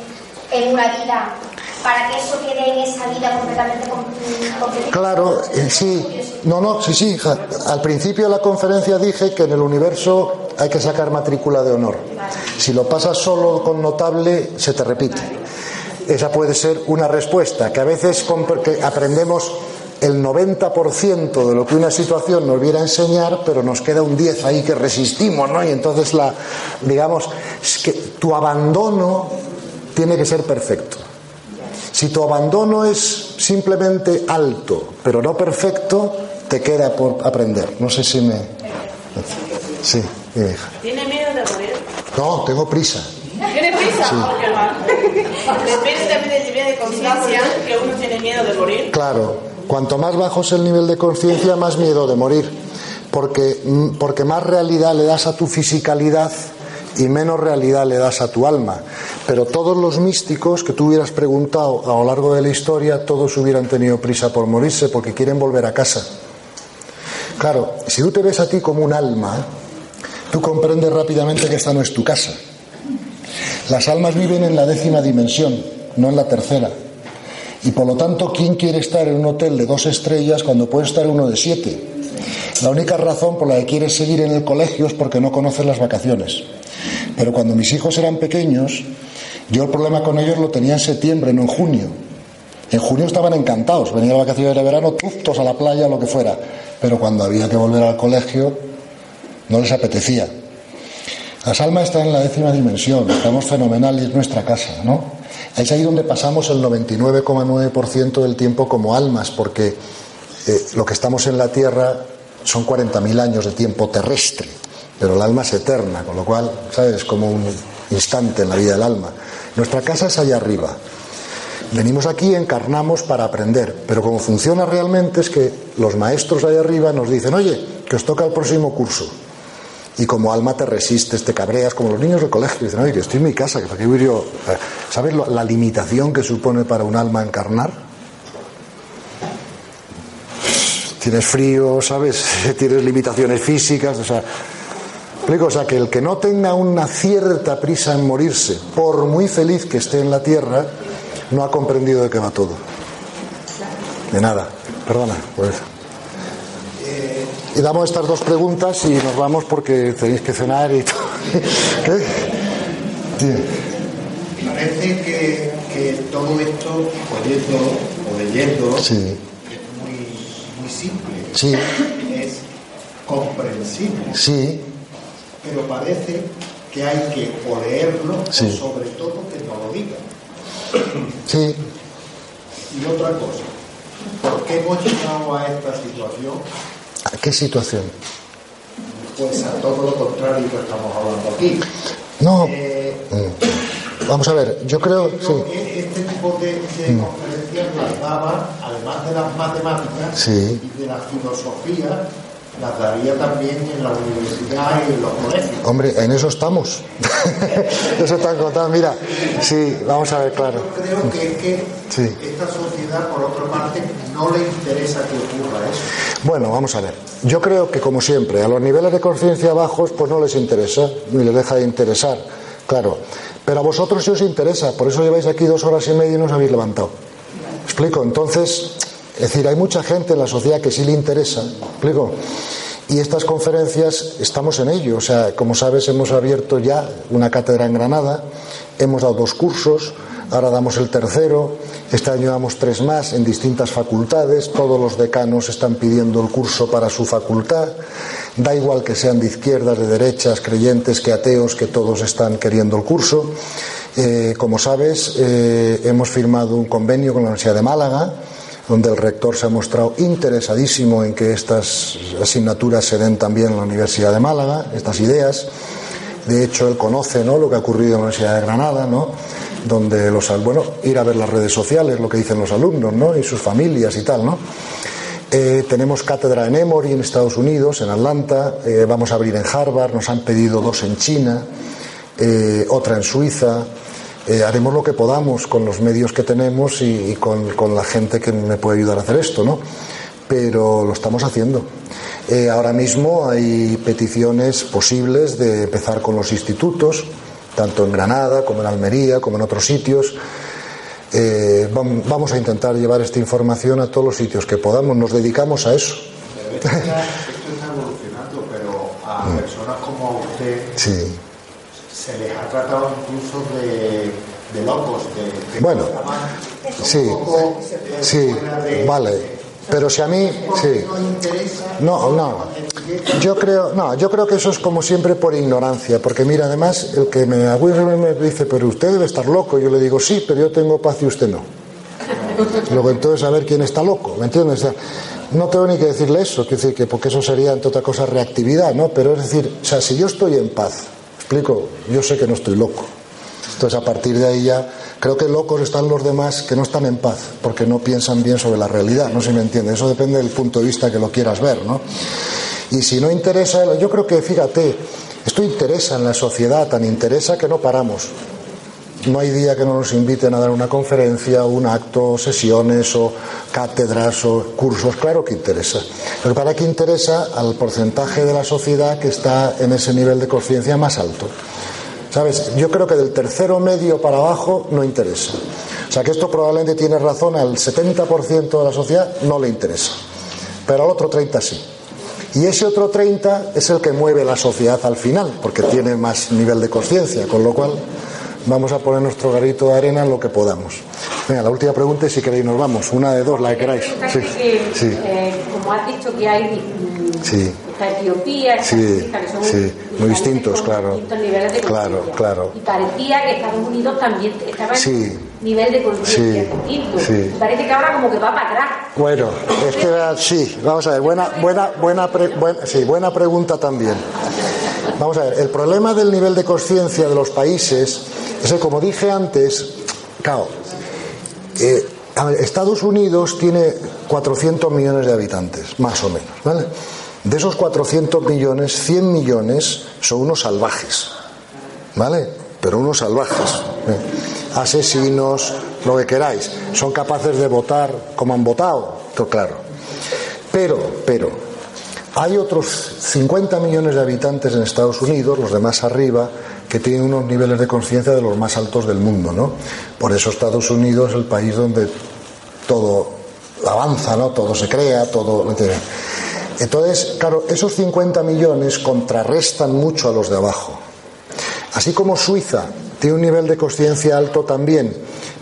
en una vida para que eso quede en esa vida completamente Claro, eh, sí. No, no, sí, sí, hija. Al principio de la conferencia dije que en el universo hay que sacar matrícula de honor. Si lo pasas solo con notable, se te repite. Esa puede ser una respuesta, que a veces aprendemos el 90% de lo que una situación nos viera a enseñar, pero nos queda un 10 ahí que resistimos, ¿no? Y entonces la, digamos, que tu abandono tiene que ser perfecto. Si tu abandono es simplemente alto, pero no perfecto, te queda por aprender. No sé si me. Sí, mi hija. ¿Tiene miedo de morir? No, tengo prisa. ¿Tiene prisa? Sí. Depende también del nivel de conciencia que uno tiene miedo de morir. Claro, cuanto más bajo es el nivel de conciencia, más miedo de morir. Porque, mm, porque más realidad le das a tu fisicalidad y menos realidad le das a tu alma. Pero todos los místicos que tú hubieras preguntado a lo largo de la historia, todos hubieran tenido prisa por morirse porque quieren volver a casa. Claro, si tú te ves a ti como un alma, tú comprendes rápidamente que esta no es tu casa. Las almas viven en la décima dimensión, no en la tercera. Y por lo tanto, ¿quién quiere estar en un hotel de dos estrellas cuando puede estar uno de siete? La única razón por la que quieres seguir en el colegio es porque no conoces las vacaciones. Pero cuando mis hijos eran pequeños, yo el problema con ellos lo tenía en septiembre, no en junio. En junio estaban encantados, venían a vacaciones de verano, tuftos a la playa, lo que fuera. Pero cuando había que volver al colegio, no les apetecía. Las almas están en la décima dimensión, estamos fenomenal y es nuestra casa, ¿no? Es ahí donde pasamos el 99,9% del tiempo como almas, porque eh, lo que estamos en la Tierra son 40.000 años de tiempo terrestre pero el alma es eterna, con lo cual, ¿sabes? Es como un instante en la vida del alma. Nuestra casa es allá arriba. Venimos aquí, encarnamos para aprender, pero como funciona realmente es que los maestros allá arriba nos dicen, oye, que os toca el próximo curso. Y como alma te resistes, te cabreas, como los niños del colegio, dicen, oye, que estoy en mi casa, que para qué voy yo. ¿Sabes la limitación que supone para un alma encarnar? Tienes frío, ¿sabes? Tienes limitaciones físicas, o sea, o sea, que el que no tenga una cierta prisa en morirse, por muy feliz que esté en la tierra, no ha comprendido de qué va todo. De nada. Perdona, pues. Y damos estas dos preguntas y nos vamos porque tenéis que cenar y todo. ¿Qué? Parece que, que, todo esto, oyendo o leyendo, es muy, muy simple. Sí. Es comprensible. Sí pero parece que hay que o leerlo o sobre todo que no lo diga. Sí. Y otra cosa, ¿por qué hemos llegado a esta situación? ¿A qué situación? Pues a todo lo contrario que estamos hablando aquí. No. Eh, mm. Vamos a ver, yo creo, que este tipo de, mm. conferencias las daba, además de las matemáticas y de la filosofía, las daría también en la universidad y en los colegios. Hombre, en eso estamos. eso está contado. Mira, sí, vamos a ver, claro. Yo creo que, que esta sociedad, por otra parte, no le interesa que ocurra eso. Bueno, vamos a ver. Yo creo que, como siempre, a los niveles de conciencia bajos, pues no les interesa, ni les deja de interesar, claro. Pero a vosotros sí os interesa, por eso lleváis aquí dos horas y media y no os habéis levantado. ¿Explico? Entonces, es decir, hay mucha gente en la sociedad que sí le interesa, ¿explico? Y estas conferencias estamos en ello. O sea, como sabes, hemos abierto ya una cátedra en Granada, hemos dado dos cursos, ahora damos el tercero, este año damos tres más en distintas facultades, todos los decanos están pidiendo el curso para su facultad, da igual que sean de izquierdas, de derechas, creyentes, que ateos, que todos están queriendo el curso. Eh, como sabes, eh, hemos firmado un convenio con la Universidad de Málaga donde el rector se ha mostrado interesadísimo en que estas asignaturas se den también en la Universidad de Málaga, estas ideas. De hecho, él conoce ¿no? lo que ha ocurrido en la Universidad de Granada, ¿no? donde los bueno, ir a ver las redes sociales, lo que dicen los alumnos, ¿no? y sus familias y tal, ¿no? Eh, tenemos cátedra en Emory en Estados Unidos, en Atlanta, eh, vamos a abrir en Harvard, nos han pedido dos en China, eh, otra en Suiza, eh, haremos lo que podamos con los medios que tenemos y, con, la gente que me puede ayudar a hacer esto, ¿no? Pero lo estamos haciendo. Eh, ahora mismo hay peticiones posibles de empezar con los institutos, tanto en Granada como en Almería, como en otros sitios. Eh, vamos a intentar llevar esta información a todos los sitios que podamos. Nos dedicamos a eso. Esto está evolucionando, pero a mm. personas como usted se les ha tratado incluso de, de locos, de, bueno, sí, sí, vale. Pero si a mí, sí. No, no. Yo creo, no, yo creo que eso es como siempre por ignorancia, porque mira, además el que me, me dice, pero usted debe estar loco. Yo le digo, sí, pero yo tengo paz y usted no. Luego entonces a ver quién está loco, ¿me entiendes? no tengo ni que decirle eso, decir que porque eso sería entre otra cosa reactividad, ¿no? Pero es decir, o sea, si yo estoy en paz, explico, yo sé que no estoy loco. Entonces a partir de ahí ya creo que locos están los demás que no están en paz, porque no piensan bien sobre la realidad, no sé me entiende, eso depende del punto de vista que lo quieras ver, ¿no? Y si no interesa, yo creo que fíjate, esto interesa en la sociedad, tan interesa que no paramos. No hay día que no nos inviten a dar una conferencia, un acto, sesiones o cátedras o cursos. Claro que interesa. Pero para qué interesa al porcentaje de la sociedad que está en ese nivel de conciencia más alto. ¿Sabes? Yo creo que del tercero medio para abajo no interesa. O sea que esto probablemente tiene razón, al 70% de la sociedad no le interesa. Pero al otro 30 sí. Y ese otro 30 es el que mueve la sociedad al final, porque tiene más nivel de conciencia, con lo cual vamos a poner nuestro garito de arena en lo que podamos. Venga, la última pregunta es si queréis nos vamos, una de dos, la que queráis. Sí, sí. Eh, como has dicho que hay sí. Etiopía, sí, que son sí, muy distintos, claro. Distintos niveles de claro, claro. Y parecía que Estados Unidos también estaba en nivel de conciencia distinto. Sí. Parece que ahora como que va para atrás. Bueno, es que sí, vamos a ver, buena, buena, buena, sí, buena pregunta también. Vamos a ver, el problema del nivel de conciencia de los países es que, como dije antes, claro, eh, Estados Unidos tiene 400 millones de habitantes, más o menos, ¿vale? De esos 400 millones, 100 millones son unos salvajes, ¿vale? Pero unos salvajes, ¿eh? asesinos, lo que queráis, son capaces de votar como han votado, claro. Pero, pero, hay otros 50 millones de habitantes en Estados Unidos, los demás arriba, que tienen unos niveles de conciencia de los más altos del mundo, ¿no? Por eso Estados Unidos es el país donde todo avanza, ¿no? Todo se crea, todo. Entonces, claro, esos 50 millones contrarrestan mucho a los de abajo. Así como Suiza tiene un nivel de conciencia alto también,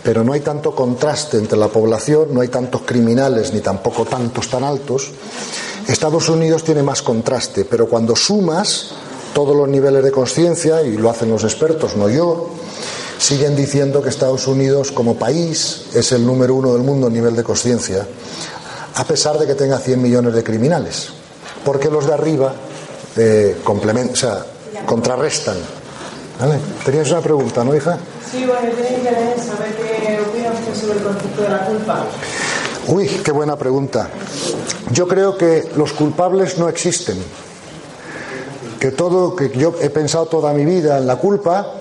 pero no hay tanto contraste entre la población, no hay tantos criminales ni tampoco tantos tan altos. Estados Unidos tiene más contraste, pero cuando sumas todos los niveles de conciencia, y lo hacen los expertos, no yo, siguen diciendo que Estados Unidos como país es el número uno del mundo a nivel de conciencia, a pesar de que tenga 100 millones de criminales, porque los de arriba eh, o sea, contrarrestan. ¿Vale? Tenías una pregunta, ¿no, hija? Sí, bueno, yo tenía interés saber qué opina usted sobre el concepto de la culpa. Uy, qué buena pregunta. Yo creo que los culpables no existen. Que todo, que yo he pensado toda mi vida en la culpa,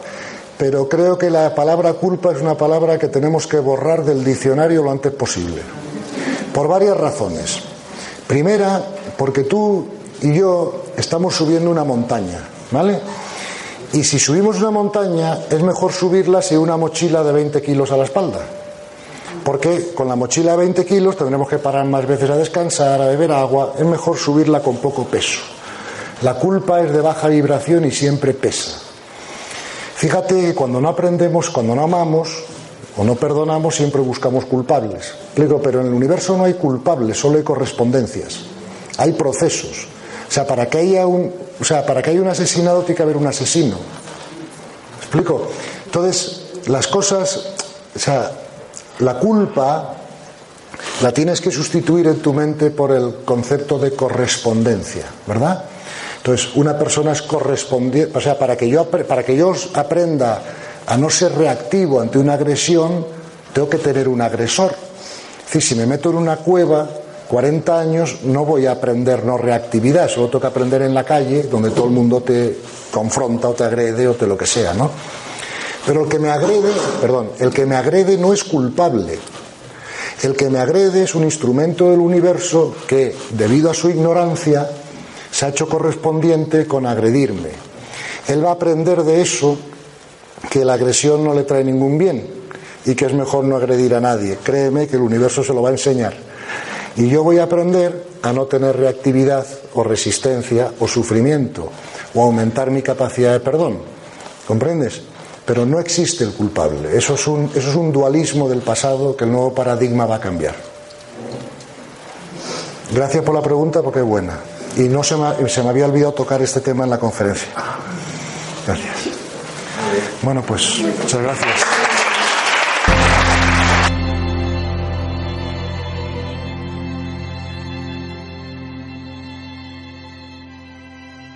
pero creo que la palabra culpa es una palabra que tenemos que borrar del diccionario lo antes posible. Por varias razones. Primera, porque tú y yo estamos subiendo una montaña, ¿vale? Y si subimos una montaña, es mejor subirla si una mochila de 20 kilos a la espalda porque con la mochila de 20 kilos tendremos que parar más veces a descansar, a beber agua, es mejor subirla con poco peso. La culpa es de baja vibración y siempre pesa. Fíjate, cuando no aprendemos, cuando no amamos o no perdonamos, siempre buscamos culpables. Digo, pero en el universo no hay culpables, solo hay correspondencias. Hay procesos. O sea, para que haya un, o sea, para que haya un asesinado tiene que haber un asesino. explico? Entonces, las cosas, o sea, la culpa la tienes que sustituir en tu mente por el concepto de correspondencia, ¿verdad? Entonces, una persona es correspondiente, o sea, para que yo, para que yo aprenda a no ser reactivo ante una agresión, tengo que tener un agresor. Es decir, si me meto en una cueva 40 años, no voy a aprender no reactividad, solo que aprender en la calle, donde todo el mundo te confronta o te agrede o te lo que sea, ¿no? Pero el que me agrede, perdón, el que me agrede no es culpable. El que me agrede es un instrumento del universo que, debido a su ignorancia, se ha hecho correspondiente con agredirme. Él va a aprender de eso que la agresión no le trae ningún bien y que es mejor no agredir a nadie. Créeme que el universo se lo va a enseñar. Y yo voy a aprender a no tener reactividad o resistencia o sufrimiento o aumentar mi capacidad de perdón. ¿Comprendes? Pero no existe el culpable. Eso es un, eso es un dualismo del pasado que el nuevo paradigma va a cambiar. Gracias por la pregunta porque es buena. Y no se me, se me había olvidado tocar este tema en la conferencia. Gracias. Bueno, pues muchas gracias.